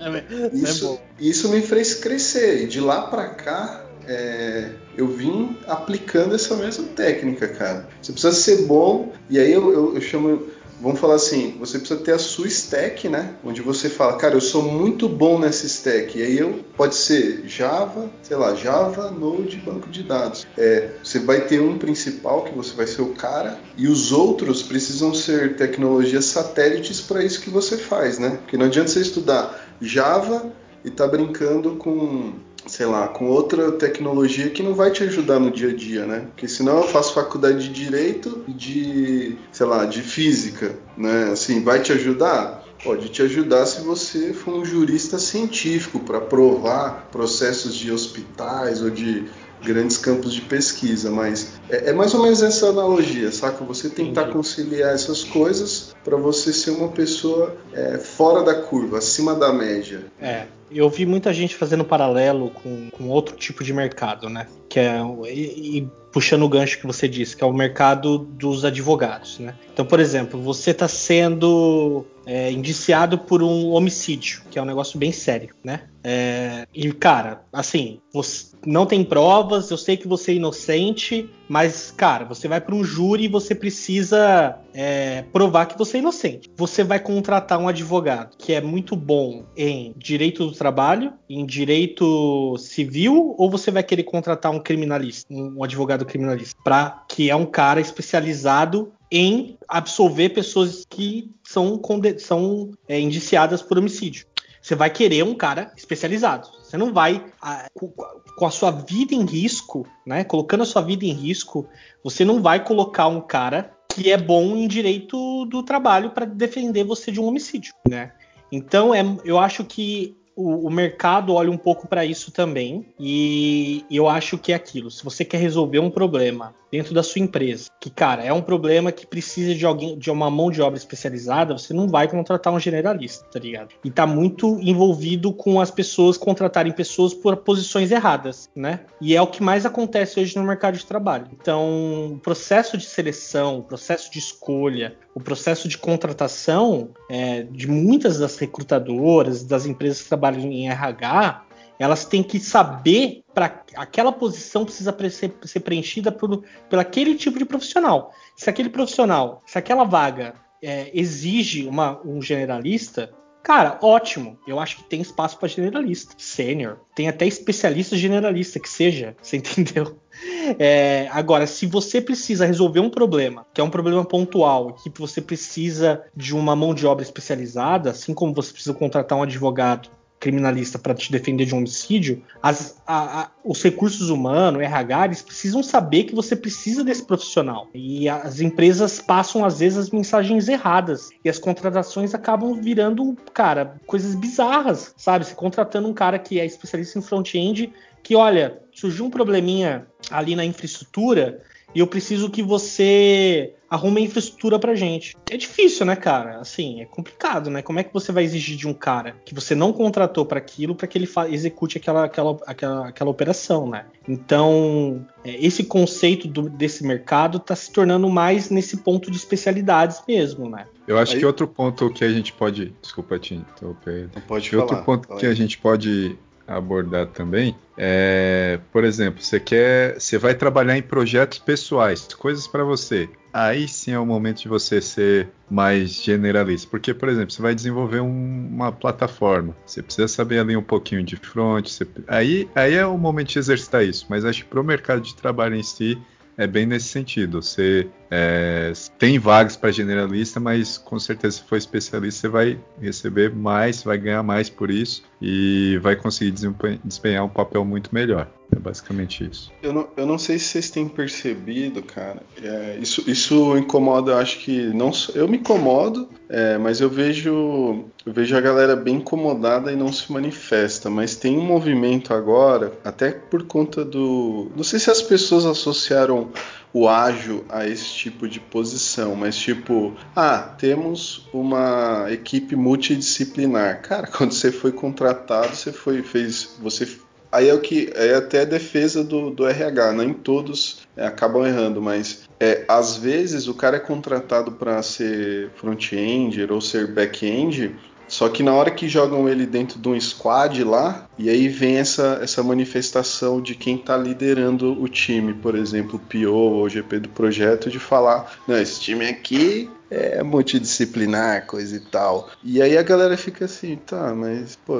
É isso, isso me fez crescer e de lá para cá é, eu vim aplicando essa mesma técnica, cara. Você precisa ser bom, e aí eu, eu, eu chamo vamos falar assim, você precisa ter a sua stack, né? Onde você fala, cara, eu sou muito bom nessa stack. E aí eu pode ser Java, sei lá, Java, Node, banco de dados. É, você vai ter um principal que você vai ser o cara e os outros precisam ser tecnologias satélites para isso que você faz, né? Porque não adianta você estudar Java e tá brincando com sei lá, com outra tecnologia que não vai te ajudar no dia a dia, né? Porque senão eu faço faculdade de direito e de, sei lá, de física, né? Assim, vai te ajudar? Pode te ajudar se você for um jurista científico para provar processos de hospitais ou de grandes campos de pesquisa, mas é, é, mais ou menos essa analogia, saca? Você tentar Entendi. conciliar essas coisas para você ser uma pessoa é, fora da curva, acima da média. É, eu vi muita gente fazendo paralelo com, com outro tipo de mercado, né? Que é e, e puxando o gancho que você disse, que é o mercado dos advogados, né? Então, por exemplo, você está sendo é, indiciado por um homicídio, que é um negócio bem sério, né? É, e cara, assim, você não tem provas, eu sei que você é inocente, mas cara, você vai para um júri e você precisa é, provar que você é inocente. Você vai contratar um advogado que é muito bom em direito do trabalho, em direito civil, ou você vai querer contratar um criminalista, um advogado criminalista, para que é um cara especializado em absolver pessoas que são, são é, indiciadas por homicídio. Você vai querer um cara especializado. Você não vai, a, com a sua vida em risco, né? Colocando a sua vida em risco, você não vai colocar um cara que é bom em direito do trabalho para defender você de um homicídio, né? Então, é, eu acho que o, o mercado olha um pouco para isso também. E eu acho que é aquilo. Se você quer resolver um problema dentro da sua empresa, que, cara, é um problema que precisa de alguém, de uma mão de obra especializada, você não vai contratar um generalista, tá ligado? E tá muito envolvido com as pessoas contratarem pessoas por posições erradas, né? E é o que mais acontece hoje no mercado de trabalho. Então, o processo de seleção, o processo de escolha, o processo de contratação é, de muitas das recrutadoras, das empresas que trabalham em RH, elas têm que saber para aquela posição precisa ser, ser preenchida por, por aquele tipo de profissional. Se aquele profissional, se aquela vaga é, exige uma, um generalista, cara, ótimo. Eu acho que tem espaço para generalista, sênior, tem até especialista generalista que seja, você entendeu? É, agora, se você precisa resolver um problema, que é um problema pontual, que você precisa de uma mão de obra especializada, assim como você precisa contratar um advogado criminalista para te defender de um homicídio, as, a, a, os recursos humanos, RH, eles precisam saber que você precisa desse profissional. E as empresas passam, às vezes, as mensagens erradas. E as contratações acabam virando, cara, coisas bizarras, sabe? Você contratando um cara que é especialista em front-end, que, olha, surgiu um probleminha ali na infraestrutura e eu preciso que você arrume a infraestrutura pra gente. É difícil, né, cara? Assim, é complicado, né? Como é que você vai exigir de um cara que você não contratou para aquilo para que ele execute aquela, aquela, aquela, aquela operação, né? Então, é, esse conceito do, desse mercado está se tornando mais nesse ponto de especialidades mesmo, né? Eu acho Aí... que outro ponto que a gente pode. Desculpa, Tim, interromper. Pode falar. Outro ponto que a gente pode abordar também é, por exemplo, você quer, você vai trabalhar em projetos pessoais, coisas para você. Aí sim é o momento de você ser mais generalista, porque, por exemplo, você vai desenvolver um, uma plataforma, você precisa saber ali um pouquinho de front, você, aí, aí é o momento de exercitar isso. Mas acho que para o mercado de trabalho em si é bem nesse sentido. Você é, tem vagas para generalista, mas com certeza se for especialista, você vai receber mais, vai ganhar mais por isso e vai conseguir desempenhar um papel muito melhor. É basicamente isso. Eu não, eu não sei se vocês têm percebido, cara. É, isso, isso incomoda, eu acho que não eu me incomodo, é, mas eu vejo eu vejo a galera bem incomodada e não se manifesta. Mas tem um movimento agora, até por conta do, não sei se as pessoas associaram o ágil a esse tipo de posição, mas tipo, ah, temos uma equipe multidisciplinar. Cara, quando você foi contratado, você foi fez, você aí é o que é até a defesa do, do RH, nem todos é, acabam errando, mas é, às vezes o cara é contratado para ser front-end ou ser back-end só que na hora que jogam ele dentro de um squad lá, e aí vem essa, essa manifestação de quem está liderando o time, por exemplo, o PO ou o GP do projeto, de falar: não, esse time aqui é multidisciplinar, coisa e tal. E aí a galera fica assim, tá, mas, pô,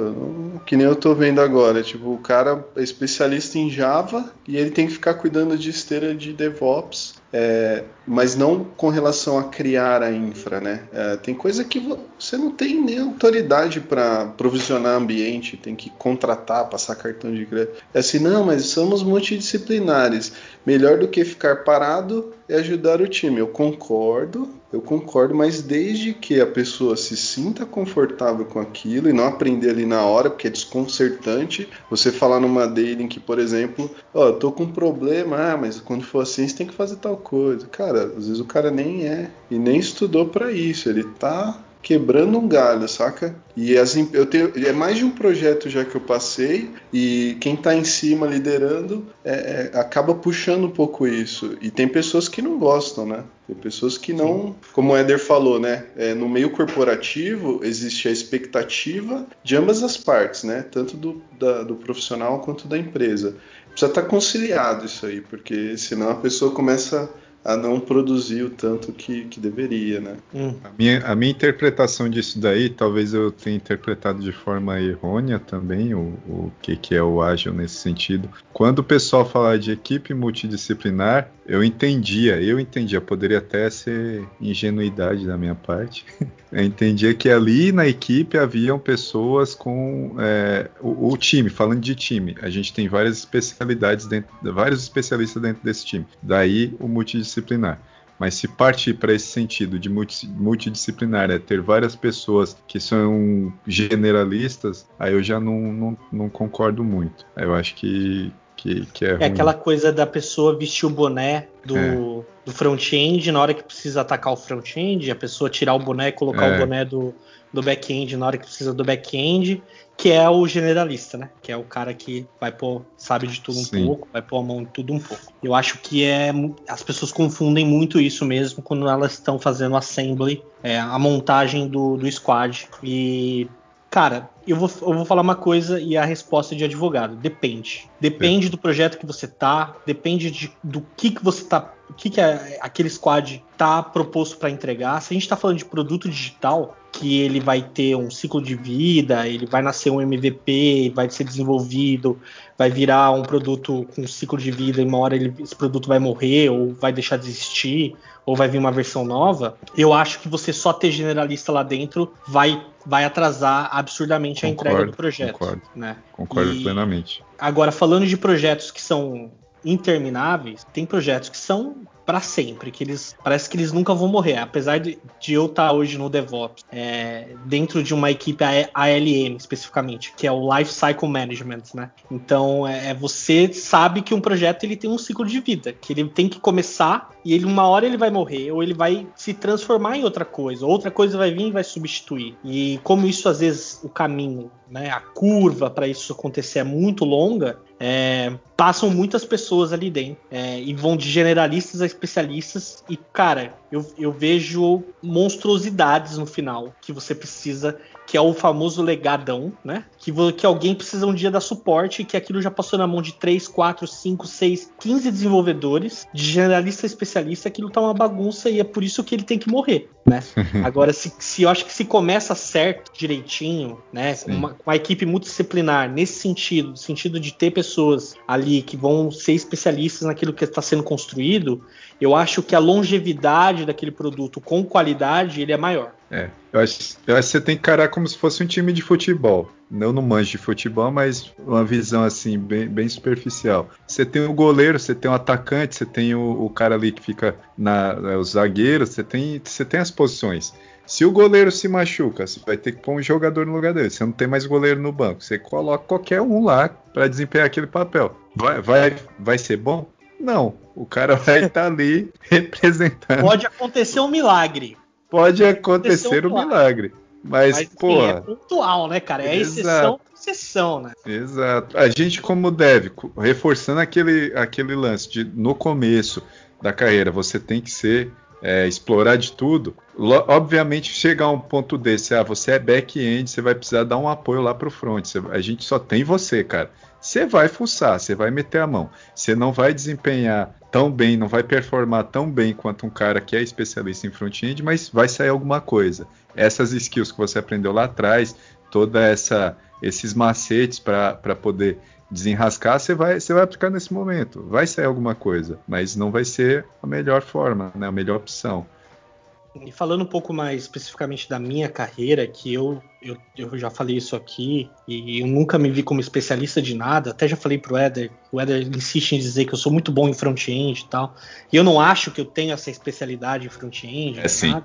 que nem eu tô vendo agora, tipo, o cara é especialista em Java e ele tem que ficar cuidando de esteira de DevOps é, mas não com relação a criar a infra, né? É, tem coisa que você não tem nem autoridade para provisionar ambiente, tem que contratar, passar cartão de crédito. É assim, não, mas somos multidisciplinares. Melhor do que ficar parado é ajudar o time. Eu concordo, eu concordo, mas desde que a pessoa se sinta confortável com aquilo e não aprender ali na hora, porque é desconcertante você falar numa daily em que, por exemplo, ó, oh, eu tô com um problema, ah, mas quando for assim você tem que fazer tal coisa. Cara, às vezes o cara nem é e nem estudou para isso, ele tá quebrando um galho, saca? E as, eu tenho, é mais de um projeto já que eu passei e quem está em cima liderando é, é, acaba puxando um pouco isso. E tem pessoas que não gostam, né? Tem pessoas que não, como o Éder falou, né? É, no meio corporativo existe a expectativa de ambas as partes, né? Tanto do, da, do profissional quanto da empresa. Precisa estar tá conciliado isso aí, porque senão a pessoa começa a não produzir o tanto que, que deveria, né? Hum. A, minha, a minha interpretação disso daí, talvez eu tenha interpretado de forma errônea também o, o que, que é o ágil nesse sentido. Quando o pessoal fala de equipe multidisciplinar, eu entendia, eu entendia, poderia até ser ingenuidade da minha parte. Eu entendia que ali na equipe haviam pessoas com é, o, o, time, falando de time, a gente tem várias especialidades dentro, vários especialistas dentro desse time. Daí o multidisciplinar. Mas se partir para esse sentido de multi, multidisciplinar, é ter várias pessoas que são generalistas, aí eu já não, não, não concordo muito. Eu acho que, que, que é, é aquela coisa da pessoa vestir o boné do, é. do front-end na hora que precisa atacar o front-end, a pessoa tirar o boné e colocar é. o boné do, do back-end na hora que precisa do back-end, que é o generalista, né? Que é o cara que vai pôr, sabe de tudo um Sim. pouco, vai pôr a mão em tudo um pouco. Eu acho que é. As pessoas confundem muito isso mesmo quando elas estão fazendo assembly, é, a montagem do, do squad. E Cara, eu vou, eu vou falar uma coisa e a resposta é de advogado. Depende. Depende do projeto que você tá, depende de, do que, que você tá. O que, que é, aquele squad tá proposto para entregar. Se a gente tá falando de produto digital, que ele vai ter um ciclo de vida, ele vai nascer um MVP, vai ser desenvolvido, vai virar um produto com ciclo de vida e uma hora ele, esse produto vai morrer ou vai deixar de existir ou vai vir uma versão nova, eu acho que você só ter generalista lá dentro vai, vai atrasar absurdamente concordo, a entrega do projeto. Concordo, né? concordo e, plenamente. Agora, falando de projetos que são intermináveis, tem projetos que são para sempre, que eles parece que eles nunca vão morrer, apesar de, de eu estar tá hoje no DevOps, é, dentro de uma equipe ALM especificamente, que é o Life Cycle Management, né? Então é, é, você sabe que um projeto ele tem um ciclo de vida, que ele tem que começar e ele uma hora ele vai morrer ou ele vai se transformar em outra coisa, outra coisa vai vir e vai substituir. E como isso às vezes o caminho, né, a curva para isso acontecer é muito longa, é, passam muitas pessoas ali dentro é, e vão de generalistas a especialistas e cara, eu, eu vejo monstruosidades no final que você precisa que é o famoso legadão, né? Que, que alguém precisa um dia dar suporte, que aquilo já passou na mão de 3, 4, 5, 6, 15 desenvolvedores, de generalista a especialista, aquilo tá uma bagunça e é por isso que ele tem que morrer, né? Agora, se, se eu acho que se começa certo, direitinho, né? Com uma, uma, equipe multidisciplinar, nesse sentido, sentido de ter pessoas ali que vão ser especialistas naquilo que está sendo construído, eu acho que a longevidade daquele produto com qualidade ele é maior. É, eu acho, eu acho que você tem que encarar como se fosse um time de futebol. Eu não manjo de futebol, mas uma visão assim, bem, bem superficial. Você tem o goleiro, você tem o atacante, você tem o, o cara ali que fica na. É, o zagueiro, você tem, você tem as posições. Se o goleiro se machuca, você vai ter que pôr um jogador no lugar dele. Você não tem mais goleiro no banco. Você coloca qualquer um lá para desempenhar aquele papel. Vai, vai, vai ser bom? Não, o cara vai estar tá ali representando. Pode acontecer um milagre. Pode acontecer um milagre. Mas, Mas pô. é pontual, né, cara? É exceção exceção, né? Exato. A gente, como deve, reforçando aquele, aquele lance de no começo da carreira, você tem que ser. É, explorar de tudo. Obviamente, chegar a um ponto desse, ah, você é back-end, você vai precisar dar um apoio lá pro front. Você, a gente só tem você, cara. Você vai fuçar, você vai meter a mão. Você não vai desempenhar tão bem, não vai performar tão bem quanto um cara que é especialista em front-end, mas vai sair alguma coisa. Essas skills que você aprendeu lá atrás, toda essa esses macetes para poder desenrascar, você vai, você vai aplicar nesse momento. Vai sair alguma coisa, mas não vai ser a melhor forma, né, a melhor opção. E falando um pouco mais especificamente da minha carreira, que eu, eu, eu já falei isso aqui, e eu nunca me vi como especialista de nada, até já falei pro Eder, o Eder insiste em dizer que eu sou muito bom em front-end e tal, e eu não acho que eu tenho essa especialidade em front-end, é sim.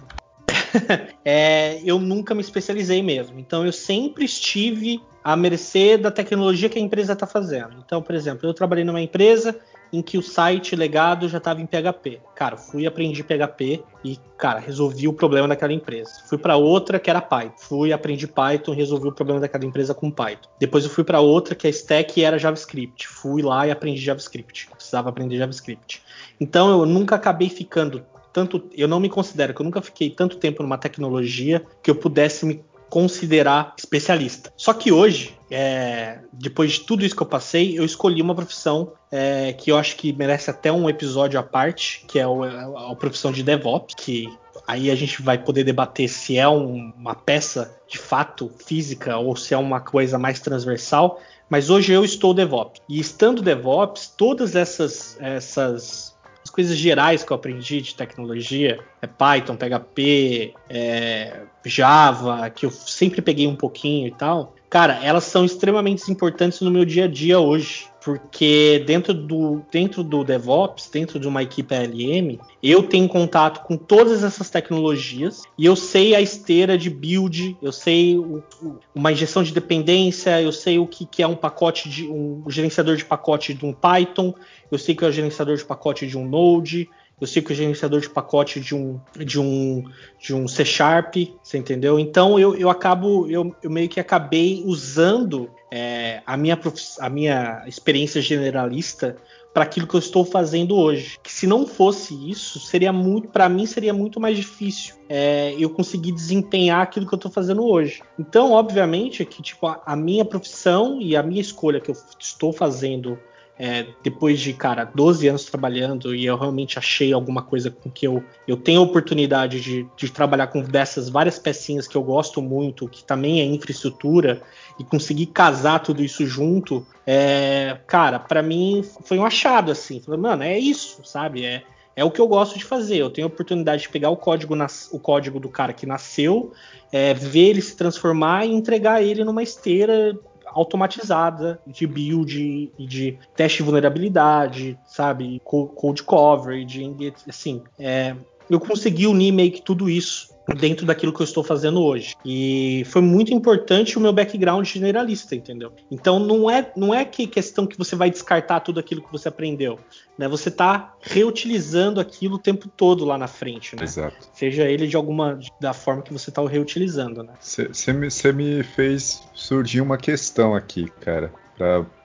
é, eu nunca me especializei mesmo, então eu sempre estive à mercê da tecnologia que a empresa está fazendo. Então, por exemplo, eu trabalhei numa empresa em que o site legado já estava em PHP. Cara, fui aprendi PHP e, cara, resolvi o problema daquela empresa. Fui para outra que era Python. Fui aprendi Python, resolvi o problema daquela empresa com Python. Depois eu fui para outra que a stack era JavaScript. Fui lá e aprendi JavaScript. Precisava aprender JavaScript. Então eu nunca acabei ficando tanto, eu não me considero que eu nunca fiquei tanto tempo numa tecnologia que eu pudesse me considerar especialista. Só que hoje, é, depois de tudo isso que eu passei, eu escolhi uma profissão é, que eu acho que merece até um episódio à parte, que é o, a, a profissão de DevOps, que aí a gente vai poder debater se é um, uma peça de fato física ou se é uma coisa mais transversal. Mas hoje eu estou DevOps. E estando DevOps, todas essas, essas as coisas gerais que eu aprendi de tecnologia, é Python, PHP, é Java, que eu sempre peguei um pouquinho e tal, cara, elas são extremamente importantes no meu dia a dia hoje. Porque dentro do, dentro do DevOps, dentro de uma equipe ALM, eu tenho contato com todas essas tecnologias e eu sei a esteira de build, eu sei o, o, uma injeção de dependência, eu sei o que, que é um pacote de um, um gerenciador de pacote de um Python, eu sei que é o gerenciador de pacote de um Node, eu sei que o gerenciador de pacote de um de um de um C Sharp, você entendeu? Então eu, eu acabo eu, eu meio que acabei usando é, a minha a minha experiência generalista para aquilo que eu estou fazendo hoje. Que se não fosse isso, seria muito para mim seria muito mais difícil é, eu conseguir desempenhar aquilo que eu estou fazendo hoje. Então, obviamente, que tipo a, a minha profissão e a minha escolha que eu estou fazendo é, depois de, cara, 12 anos trabalhando e eu realmente achei alguma coisa com que eu, eu tenho a oportunidade de, de trabalhar com dessas várias pecinhas que eu gosto muito, que também é infraestrutura, e conseguir casar tudo isso junto, é, cara, para mim foi um achado, assim. Falei, mano, é isso, sabe? É, é o que eu gosto de fazer. Eu tenho a oportunidade de pegar o código, nas, o código do cara que nasceu, é, ver ele se transformar e entregar ele numa esteira automatizada de build e de teste de vulnerabilidade, sabe? Code coverage, assim. É, eu consegui unir meio que tudo isso dentro daquilo que eu estou fazendo hoje. E foi muito importante o meu background generalista, entendeu? Então não é não é que questão que você vai descartar tudo aquilo que você aprendeu, né? Você está reutilizando aquilo o tempo todo lá na frente, né? Exato. Seja ele de alguma da forma que você está reutilizando, né? Você me, me fez surgir uma questão aqui, cara.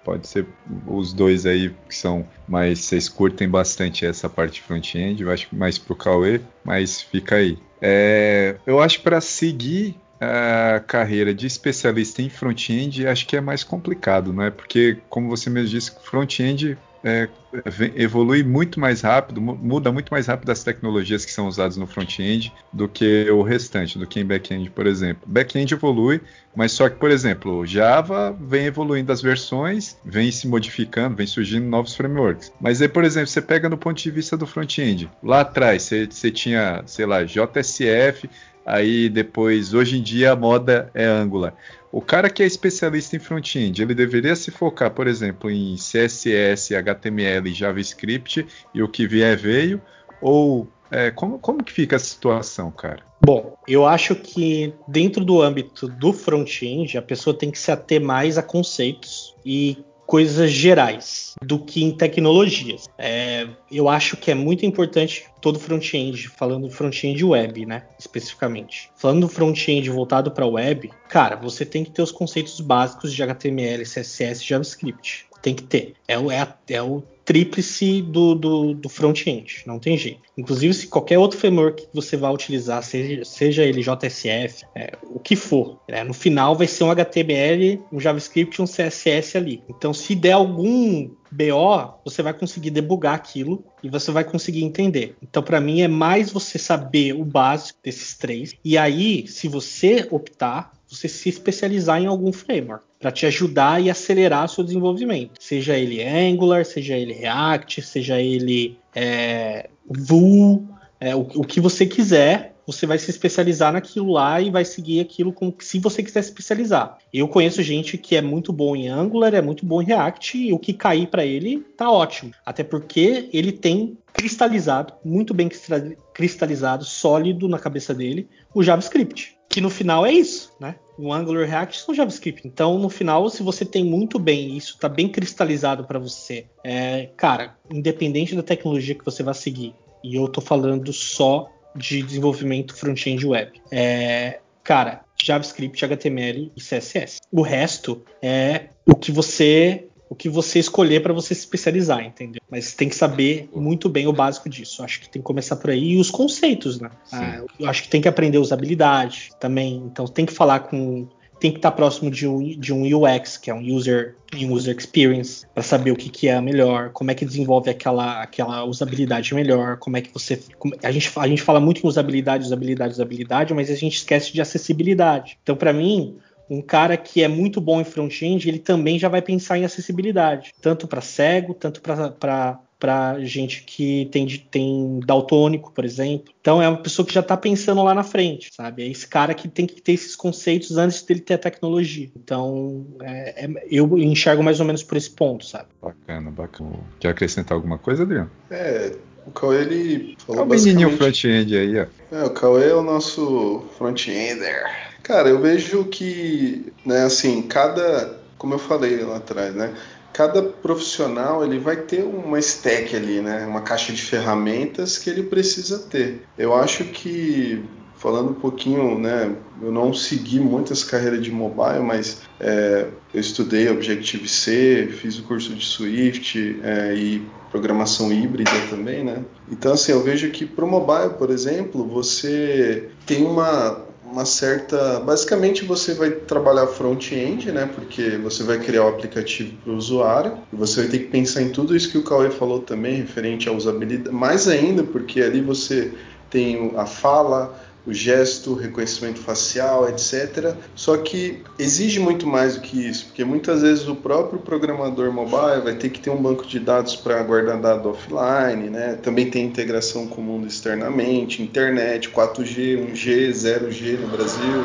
Pode ser os dois aí que são mais. Vocês curtem bastante essa parte front-end, eu acho mais pro Cauê, mas fica aí. É, eu acho para seguir a carreira de especialista em front-end, acho que é mais complicado, não é? Porque, como você mesmo disse, front-end é, evolui muito mais rápido, muda muito mais rápido as tecnologias que são usadas no front-end do que o restante, do que em back-end, por exemplo. Back-end evolui, mas só que, por exemplo, Java vem evoluindo as versões, vem se modificando, vem surgindo novos frameworks. Mas aí, por exemplo, você pega no ponto de vista do front-end. Lá atrás, você, você tinha, sei lá, JSF, aí depois, hoje em dia, a moda é Angular. O cara que é especialista em front-end, ele deveria se focar, por exemplo, em CSS, HTML, JavaScript e o que vier veio, ou é, como, como que fica a situação, cara? Bom, eu acho que dentro do âmbito do front-end, a pessoa tem que se ater mais a conceitos e coisas gerais do que em tecnologias. É, eu acho que é muito importante todo front-end, falando front-end web, né, especificamente. Falando do front-end voltado para web, cara, você tem que ter os conceitos básicos de HTML, CSS, JavaScript. Tem que ter. É, é, é o tríplice do, do, do front-end, não tem jeito. Inclusive, se qualquer outro framework que você vai utilizar, seja, seja ele JSF, é, o que for, né, no final vai ser um HTML, um JavaScript e um CSS ali. Então, se der algum BO, você vai conseguir debugar aquilo e você vai conseguir entender. Então, para mim, é mais você saber o básico desses três. E aí, se você optar, você se especializar em algum framework para te ajudar e acelerar seu desenvolvimento. Seja ele Angular, seja ele React, seja ele é, Vue, é, o, o, que você quiser, você vai se especializar naquilo lá e vai seguir aquilo como se você quiser se especializar. Eu conheço gente que é muito bom em Angular, é muito bom em React e o que cair para ele tá ótimo. Até porque ele tem cristalizado, muito bem cristalizado, sólido na cabeça dele, o JavaScript que no final é isso, né? O Angular React são JavaScript. Então, no final, se você tem muito bem isso, tá bem cristalizado para você, é, cara, independente da tecnologia que você vai seguir, e eu tô falando só de desenvolvimento front-end web, é, cara, JavaScript, HTML e CSS. O resto é o que você o que você escolher para você se especializar, entendeu? Mas tem que saber muito bem o básico disso. Acho que tem que começar por aí. E os conceitos, né? Ah, eu acho que tem que aprender usabilidade também. Então tem que falar com. Tem que estar próximo de um, de um UX, que é um User, um user Experience, para saber o que, que é melhor, como é que desenvolve aquela, aquela usabilidade melhor, como é que você. Como, a, gente, a gente fala muito em usabilidade, usabilidade, usabilidade, mas a gente esquece de acessibilidade. Então, para mim, um cara que é muito bom em front-end, ele também já vai pensar em acessibilidade, tanto para cego, tanto para para gente que tem, tem daltônico, por exemplo. Então é uma pessoa que já está pensando lá na frente, sabe? É esse cara que tem que ter esses conceitos antes dele ter a tecnologia. Então é, é, eu enxergo mais ou menos por esse ponto, sabe? Bacana, bacana. Quer acrescentar alguma coisa, Adriano? É, o Cauê ele falou é o menininho front-end aí, ó. É, o Cauê é o nosso front-ender. Cara, eu vejo que, né, assim, cada, como eu falei lá atrás, né, cada profissional ele vai ter uma stack ali, né? Uma caixa de ferramentas que ele precisa ter. Eu acho que falando um pouquinho, né? Eu não segui muito essa carreira de mobile, mas é, eu estudei Objective C, fiz o curso de Swift é, e programação híbrida também, né? Então assim, eu vejo que para o mobile, por exemplo, você tem uma uma certa. Basicamente, você vai trabalhar front-end, né? Porque você vai criar o aplicativo para o usuário. E você vai ter que pensar em tudo isso que o Cauê falou também, referente à usabilidade. Mais ainda, porque ali você tem a fala, o gesto, o reconhecimento facial, etc. Só que exige muito mais do que isso, porque muitas vezes o próprio programador mobile vai ter que ter um banco de dados para guardar dado offline, né? Também tem integração com o mundo externamente, internet, 4G, 1G, 0G no Brasil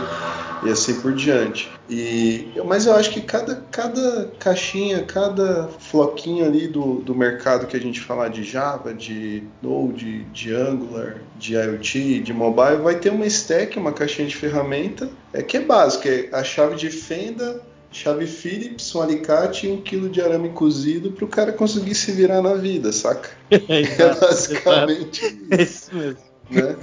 e assim por diante. E, mas eu acho que cada, cada caixinha, cada floquinho ali do, do mercado que a gente falar de Java, de Node, de Angular, de IoT, de mobile, vai ter uma stack, uma caixinha de ferramenta, é que é básico, é a chave de fenda, chave Phillips, um alicate e um quilo de arame cozido para o cara conseguir se virar na vida, saca? É, é basicamente exato. isso mesmo. Né?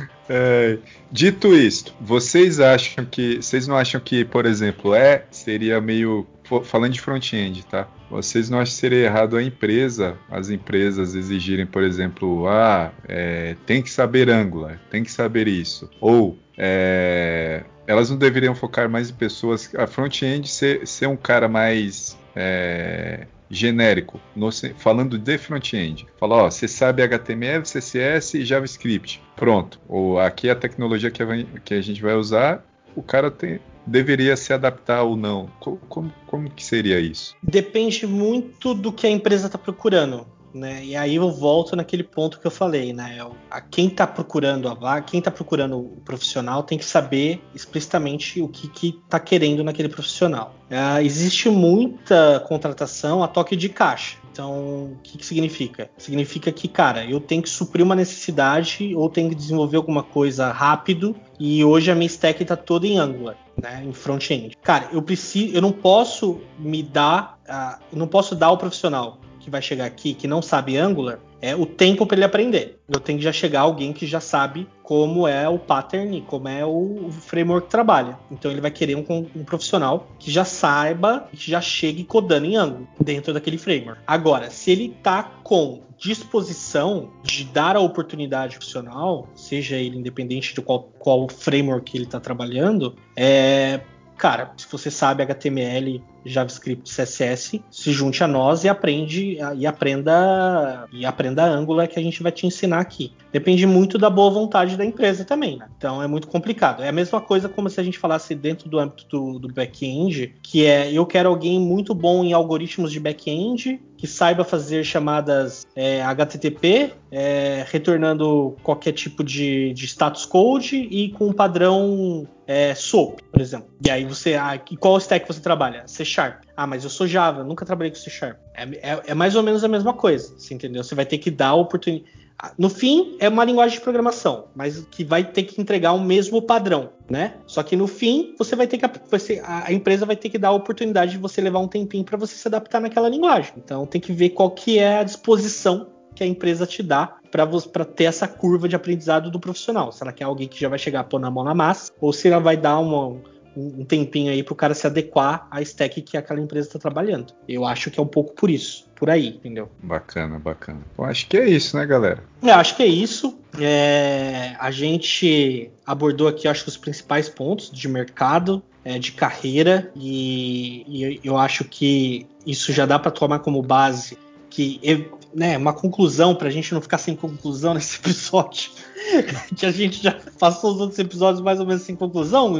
É, dito isto, vocês acham que. Vocês não acham que, por exemplo, é seria meio. Falando de front-end, tá? Vocês não acham que seria errado a empresa, as empresas exigirem, por exemplo, ah, é, tem que saber Angular, tem que saber isso. Ou é, elas não deveriam focar mais em pessoas. A front-end ser, ser um cara mais. É, genérico, no, falando de front-end. Fala, ó, você sabe HTML, CSS e JavaScript. Pronto. Ou aqui é a tecnologia que a, que a gente vai usar, o cara tem, deveria se adaptar ou não. Como, como, como que seria isso? Depende muito do que a empresa está procurando. Né? E aí eu volto naquele ponto que eu falei, né? A quem está procurando a vaga, quem está procurando o profissional tem que saber explicitamente o que está que querendo naquele profissional. É, existe muita contratação a toque de caixa. Então, o que, que, significa? Significa que, cara, eu tenho que suprir uma necessidade ou tenho que desenvolver alguma coisa rápido e hoje a minha stack está toda em Angular, né, em front-end. Cara, eu preciso, eu não posso me dar, uh, eu não posso dar ao profissional que vai chegar aqui que não sabe Angular é o tempo para ele aprender. Eu tenho que já chegar alguém que já sabe como é o pattern, como é o framework que trabalha. Então ele vai querer um, um profissional que já saiba, que já chegue codando em Angular dentro daquele framework. Agora, se ele tá com disposição de dar a oportunidade profissional, seja ele independente de qual, qual framework ele está trabalhando, é, cara, se você sabe HTML, JavaScript, CSS, se junte a nós e aprende e aprenda e aprenda Angular que a gente vai te ensinar aqui. Depende muito da boa vontade da empresa também, né? Então é muito complicado. É a mesma coisa como se a gente falasse dentro do âmbito do, do back-end, que é eu quero alguém muito bom em algoritmos de back-end, que saiba fazer chamadas é, HTTP, é, retornando qualquer tipo de, de, status code e com um padrão é, SOAP, por exemplo. E aí você, ah, qual stack você trabalha? C Sharp. Ah, mas eu sou Java, nunca trabalhei com C Sharp. É, é, é mais ou menos a mesma coisa, você entendeu? Você vai ter que dar oportunidade. Ah, no fim, é uma linguagem de programação, mas que vai ter que entregar o mesmo padrão, né? Só que no fim, você vai ter que você, a empresa vai ter que dar a oportunidade de você levar um tempinho para você se adaptar naquela linguagem. Então, tem que ver qual que é a disposição que a empresa te dá para ter essa curva de aprendizado do profissional. Se ela quer alguém que já vai chegar pôr na mão na massa, ou se ela vai dar uma, um tempinho aí para o cara se adequar à stack que aquela empresa está trabalhando. Eu acho que é um pouco por isso, por aí, entendeu? Bacana, bacana. Eu acho que é isso, né, galera? Eu acho que é isso. É, a gente abordou aqui, acho que os principais pontos de mercado, é, de carreira, e, e eu acho que isso já dá para tomar como base que né, uma conclusão para a gente não ficar sem conclusão nesse episódio. que a gente já passou os outros episódios mais ou menos sem conclusão.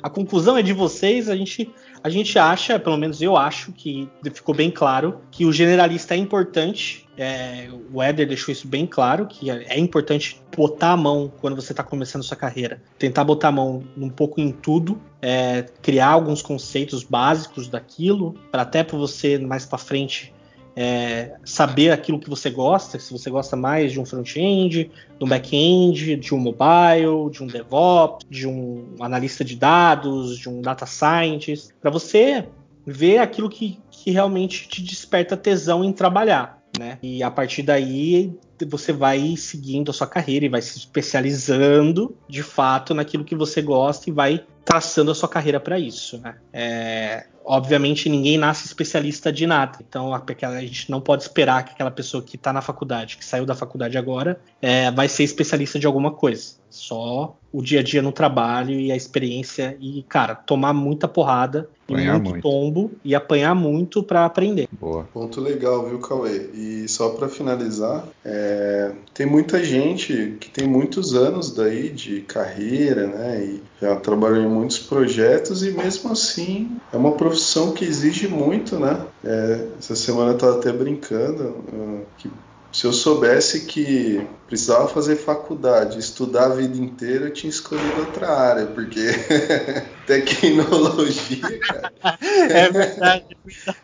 a conclusão é de vocês. A gente, a gente acha, pelo menos eu acho, que ficou bem claro que o generalista é importante. É, o Éder deixou isso bem claro, que é, é importante botar a mão quando você está começando sua carreira. Tentar botar a mão um pouco em tudo, é, criar alguns conceitos básicos daquilo, para até para você mais para frente é, saber aquilo que você gosta, se você gosta mais de um front-end, de um back-end, de um mobile, de um DevOps, de um analista de dados, de um data scientist, para você ver aquilo que, que realmente te desperta tesão em trabalhar. Né? E a partir daí você vai seguindo a sua carreira e vai se especializando de fato naquilo que você gosta e vai traçando a sua carreira para isso. Né? É, obviamente ninguém nasce especialista de nada. Então a, a gente não pode esperar que aquela pessoa que está na faculdade, que saiu da faculdade agora, é, vai ser especialista de alguma coisa. Só o dia a dia no trabalho e a experiência e, cara, tomar muita porrada apanhar muito, muito, tombo e apanhar muito para aprender. Boa. Ponto legal, viu, Cauê? E só para finalizar, é, tem muita gente que tem muitos anos daí de carreira, né? E já trabalhou em muitos projetos e mesmo assim é uma profissão que exige muito, né? É, essa semana eu tava até brincando uh, que se eu soubesse que precisava fazer faculdade, estudar a vida inteira, eu tinha escolhido outra área, porque tecnologia, cara, é verdade.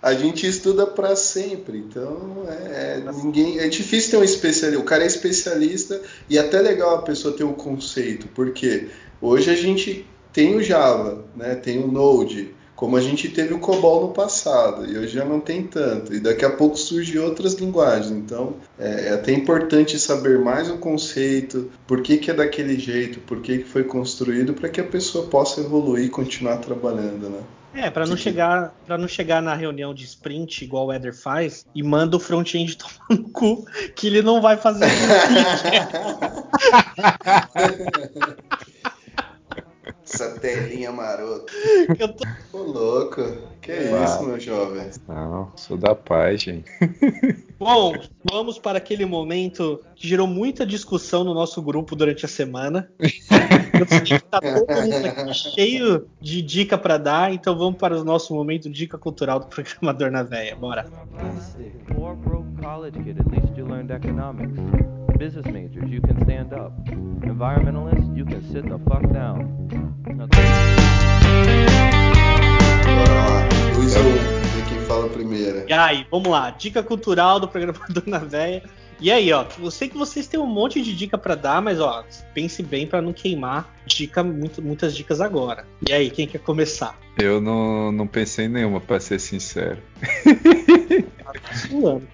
a gente estuda para sempre, então é, é, ninguém, é difícil ter um especialista. O cara é especialista e é até legal a pessoa ter o um conceito, porque hoje a gente tem o Java, né, tem o Node, como a gente teve o COBOL no passado, e hoje já não tem tanto, e daqui a pouco surgem outras linguagens. Então é, é até importante saber mais o conceito, por que, que é daquele jeito, por que, que foi construído, para que a pessoa possa evoluir e continuar trabalhando, né? É, para não chegar, para não chegar na reunião de sprint igual o Eder faz e manda o front-end tomar no cu que ele não vai fazer. Essa telinha marota. Eu tô... Ô, louco. Que é isso, meu jovem? Não, sou da paz, gente. Bom, vamos para aquele momento que gerou muita discussão no nosso grupo durante a semana. Eu sei que tá todo mundo aqui cheio de dica para dar, então vamos para o nosso momento dica cultural do programador na veia. Bora. Business majors, you can stand up. Environmentalists, you can sit the fuck down. Luiz é quem fala primeiro. E aí, vamos lá. Dica cultural do programador na veia. E aí, ó, eu sei que vocês têm um monte de dica para dar, mas ó, pense bem para não queimar dica, muito, muitas dicas agora. E aí, quem quer começar? Eu não, não pensei em nenhuma, para ser sincero. Tá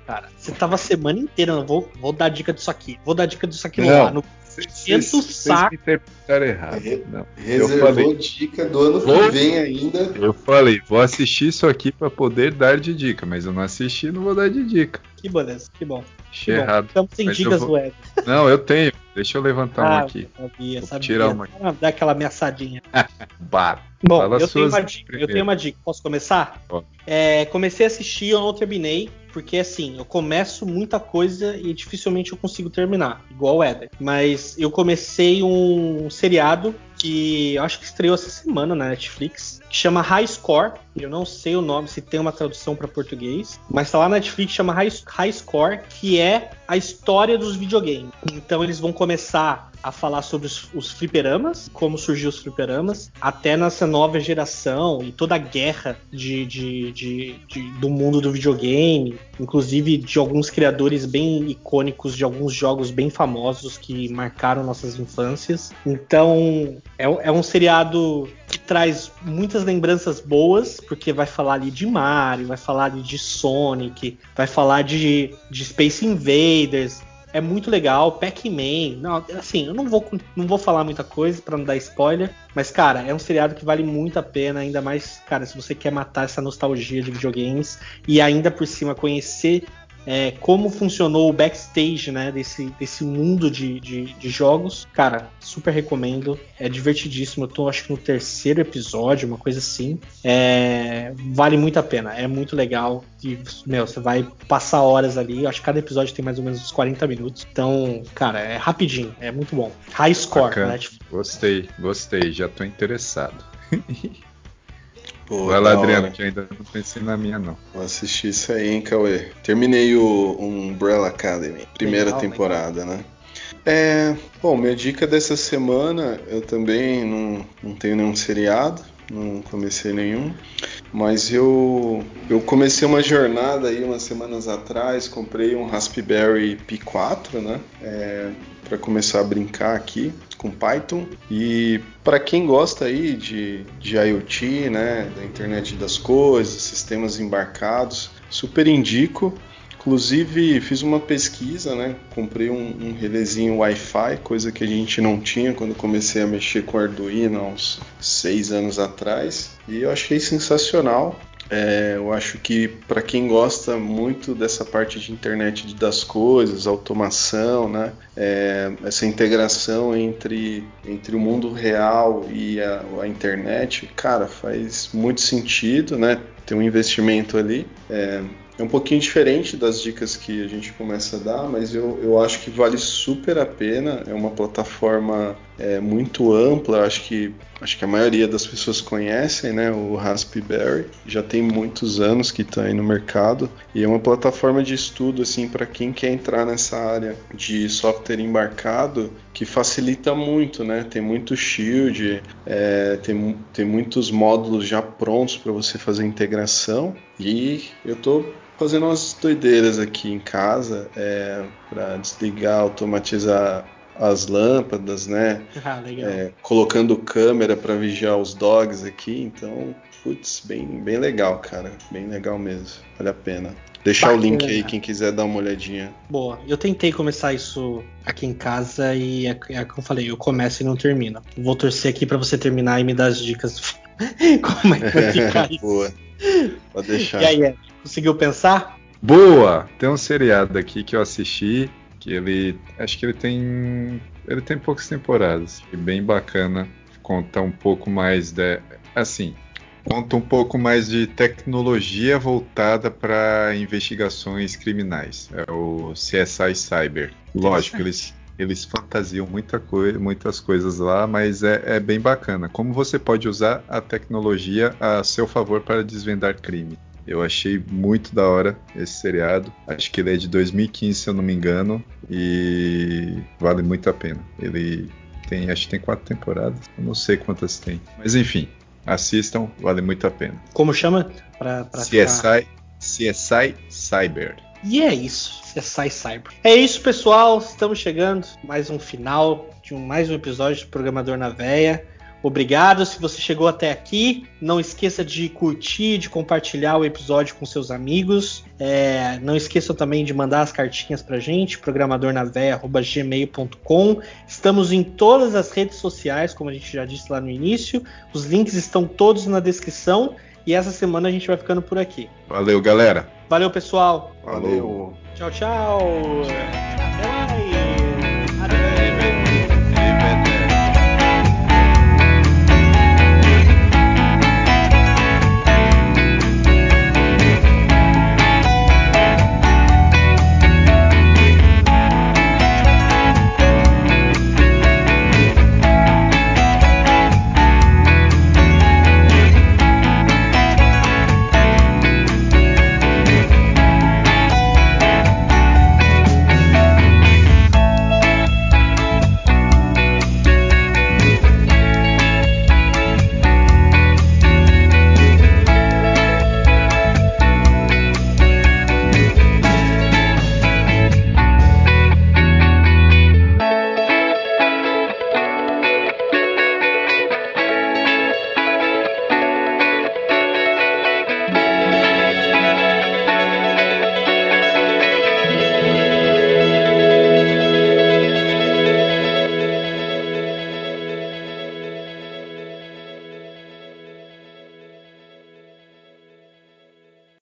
cara. Você tava a semana inteira, não vou, vou dar dica disso aqui, vou dar dica disso aqui não, lá. No Enchendo o saco. Interpretaram errado. Re não. Reservou falei, dica do ano vou, que vem ainda. Eu falei, vou assistir isso aqui para poder dar de dica, mas eu não assisti, não vou dar de dica. Que beleza, que bom. Achei que errado. Estamos sem dicas vou... do Ed. Não, eu tenho. Deixa eu levantar ah, uma aqui. Sabia, sabia. Tirar uma. Dá aquela ameaçadinha. bah. Bom, eu tenho, dica, eu tenho, uma dica, Posso começar? É, comecei a assistir, eu não terminei porque assim, eu começo muita coisa e dificilmente eu consigo terminar, igual o Eder. Mas eu comecei um seriado que eu acho que estreou essa semana na Netflix, que chama High Score. Eu não sei o nome, se tem uma tradução para português, mas tá lá na Netflix, chama High, High Score, que é a história dos videogames. Então eles vão começar a falar sobre os, os fliperamas, como surgiu os fliperamas, até nessa nova geração e toda a guerra de, de, de, de, do mundo do videogame, inclusive de alguns criadores bem icônicos de alguns jogos bem famosos que marcaram nossas infâncias. Então é, é um seriado que traz muitas lembranças boas, porque vai falar ali de Mario, vai falar ali de Sonic, vai falar de, de Space Invaders, é muito legal. Pac-Man, não, assim, eu não vou, não vou falar muita coisa para não dar spoiler, mas cara, é um seriado que vale muito a pena, ainda mais, cara, se você quer matar essa nostalgia de videogames e ainda por cima conhecer é, como funcionou o backstage né, desse, desse mundo de, de, de, jogos. Cara, super recomendo. É divertidíssimo. Eu tô acho que no terceiro episódio, uma coisa assim. É, vale muito a pena. É muito legal. E, meu, você vai passar horas ali. Acho que cada episódio tem mais ou menos uns 40 minutos. Então, cara, é rapidinho. É muito bom. High score, Bacana. né? Gostei, gostei. Já tô interessado. Pô, Vai lá, Adriano, hora. que ainda não pensei na minha, não. Vou assistir isso aí, hein, Cauê. Terminei o Umbrella Academy, primeira Legal, temporada, né? É, bom, minha dica dessa semana, eu também não, não tenho nenhum seriado, não comecei nenhum, mas eu, eu comecei uma jornada aí umas semanas atrás, comprei um Raspberry Pi 4, né? É, para começar a brincar aqui com Python e para quem gosta aí de, de IoT, né, da internet das coisas, sistemas embarcados, super indico. Inclusive fiz uma pesquisa, né? Comprei um, um relezinho Wi-Fi, coisa que a gente não tinha quando comecei a mexer com Arduino há uns seis anos atrás, e eu achei sensacional. É, eu acho que para quem gosta muito dessa parte de internet das coisas, automação, né, é, essa integração entre, entre o mundo real e a, a, internet, cara, faz muito sentido, né? Tem um investimento ali. É, é um pouquinho diferente das dicas que a gente começa a dar, mas eu, eu acho que vale super a pena. É uma plataforma é, muito ampla. Acho que, acho que a maioria das pessoas conhecem né, o Raspberry. Já tem muitos anos que está aí no mercado. E é uma plataforma de estudo assim para quem quer entrar nessa área de software embarcado que facilita muito. Né? Tem muito shield, é, tem, tem muitos módulos já prontos para você fazer integração. E eu estou fazendo umas doideiras aqui em casa é, para desligar, automatizar as lâmpadas, né? Ah, legal. É, colocando câmera para vigiar os dogs aqui, então, putz, bem, bem legal, cara, bem legal mesmo, vale a pena. Deixar Bacana. o link aí quem quiser dar uma olhadinha. Boa, eu tentei começar isso aqui em casa e é, é como eu falei, eu começo e não termino. Vou torcer aqui para você terminar e me dar as dicas. Como é que vai ficar isso? Boa, pode deixar. E aí, conseguiu pensar? Boa! Tem um seriado aqui que eu assisti que ele acho que ele tem ele tem poucas temporadas e bem bacana conta um pouco mais de assim conta um pouco mais de tecnologia voltada para investigações criminais é o CSI Cyber lógico eles eles fantasiam muita coisa, muitas coisas lá, mas é, é, bem bacana. Como você pode usar a tecnologia a seu favor para desvendar crime. Eu achei muito da hora esse seriado. Acho que ele é de 2015, se eu não me engano, e vale muito a pena. Ele tem, acho que tem quatro temporadas, eu não sei quantas tem, mas enfim, assistam, vale muito a pena. Como chama? Pra, pra CSI, ficar... CSI Cyber. E é isso, CSI Cyber. É isso, pessoal. Estamos chegando mais um final de um, mais um episódio do Programador na Veia. Obrigado se você chegou até aqui. Não esqueça de curtir, de compartilhar o episódio com seus amigos. É, não esqueça também de mandar as cartinhas pra gente, programadornaveia.gmail.com. Estamos em todas as redes sociais, como a gente já disse lá no início. Os links estão todos na descrição. E essa semana a gente vai ficando por aqui. Valeu, galera. Valeu, pessoal. Valeu. Tchau, tchau. Até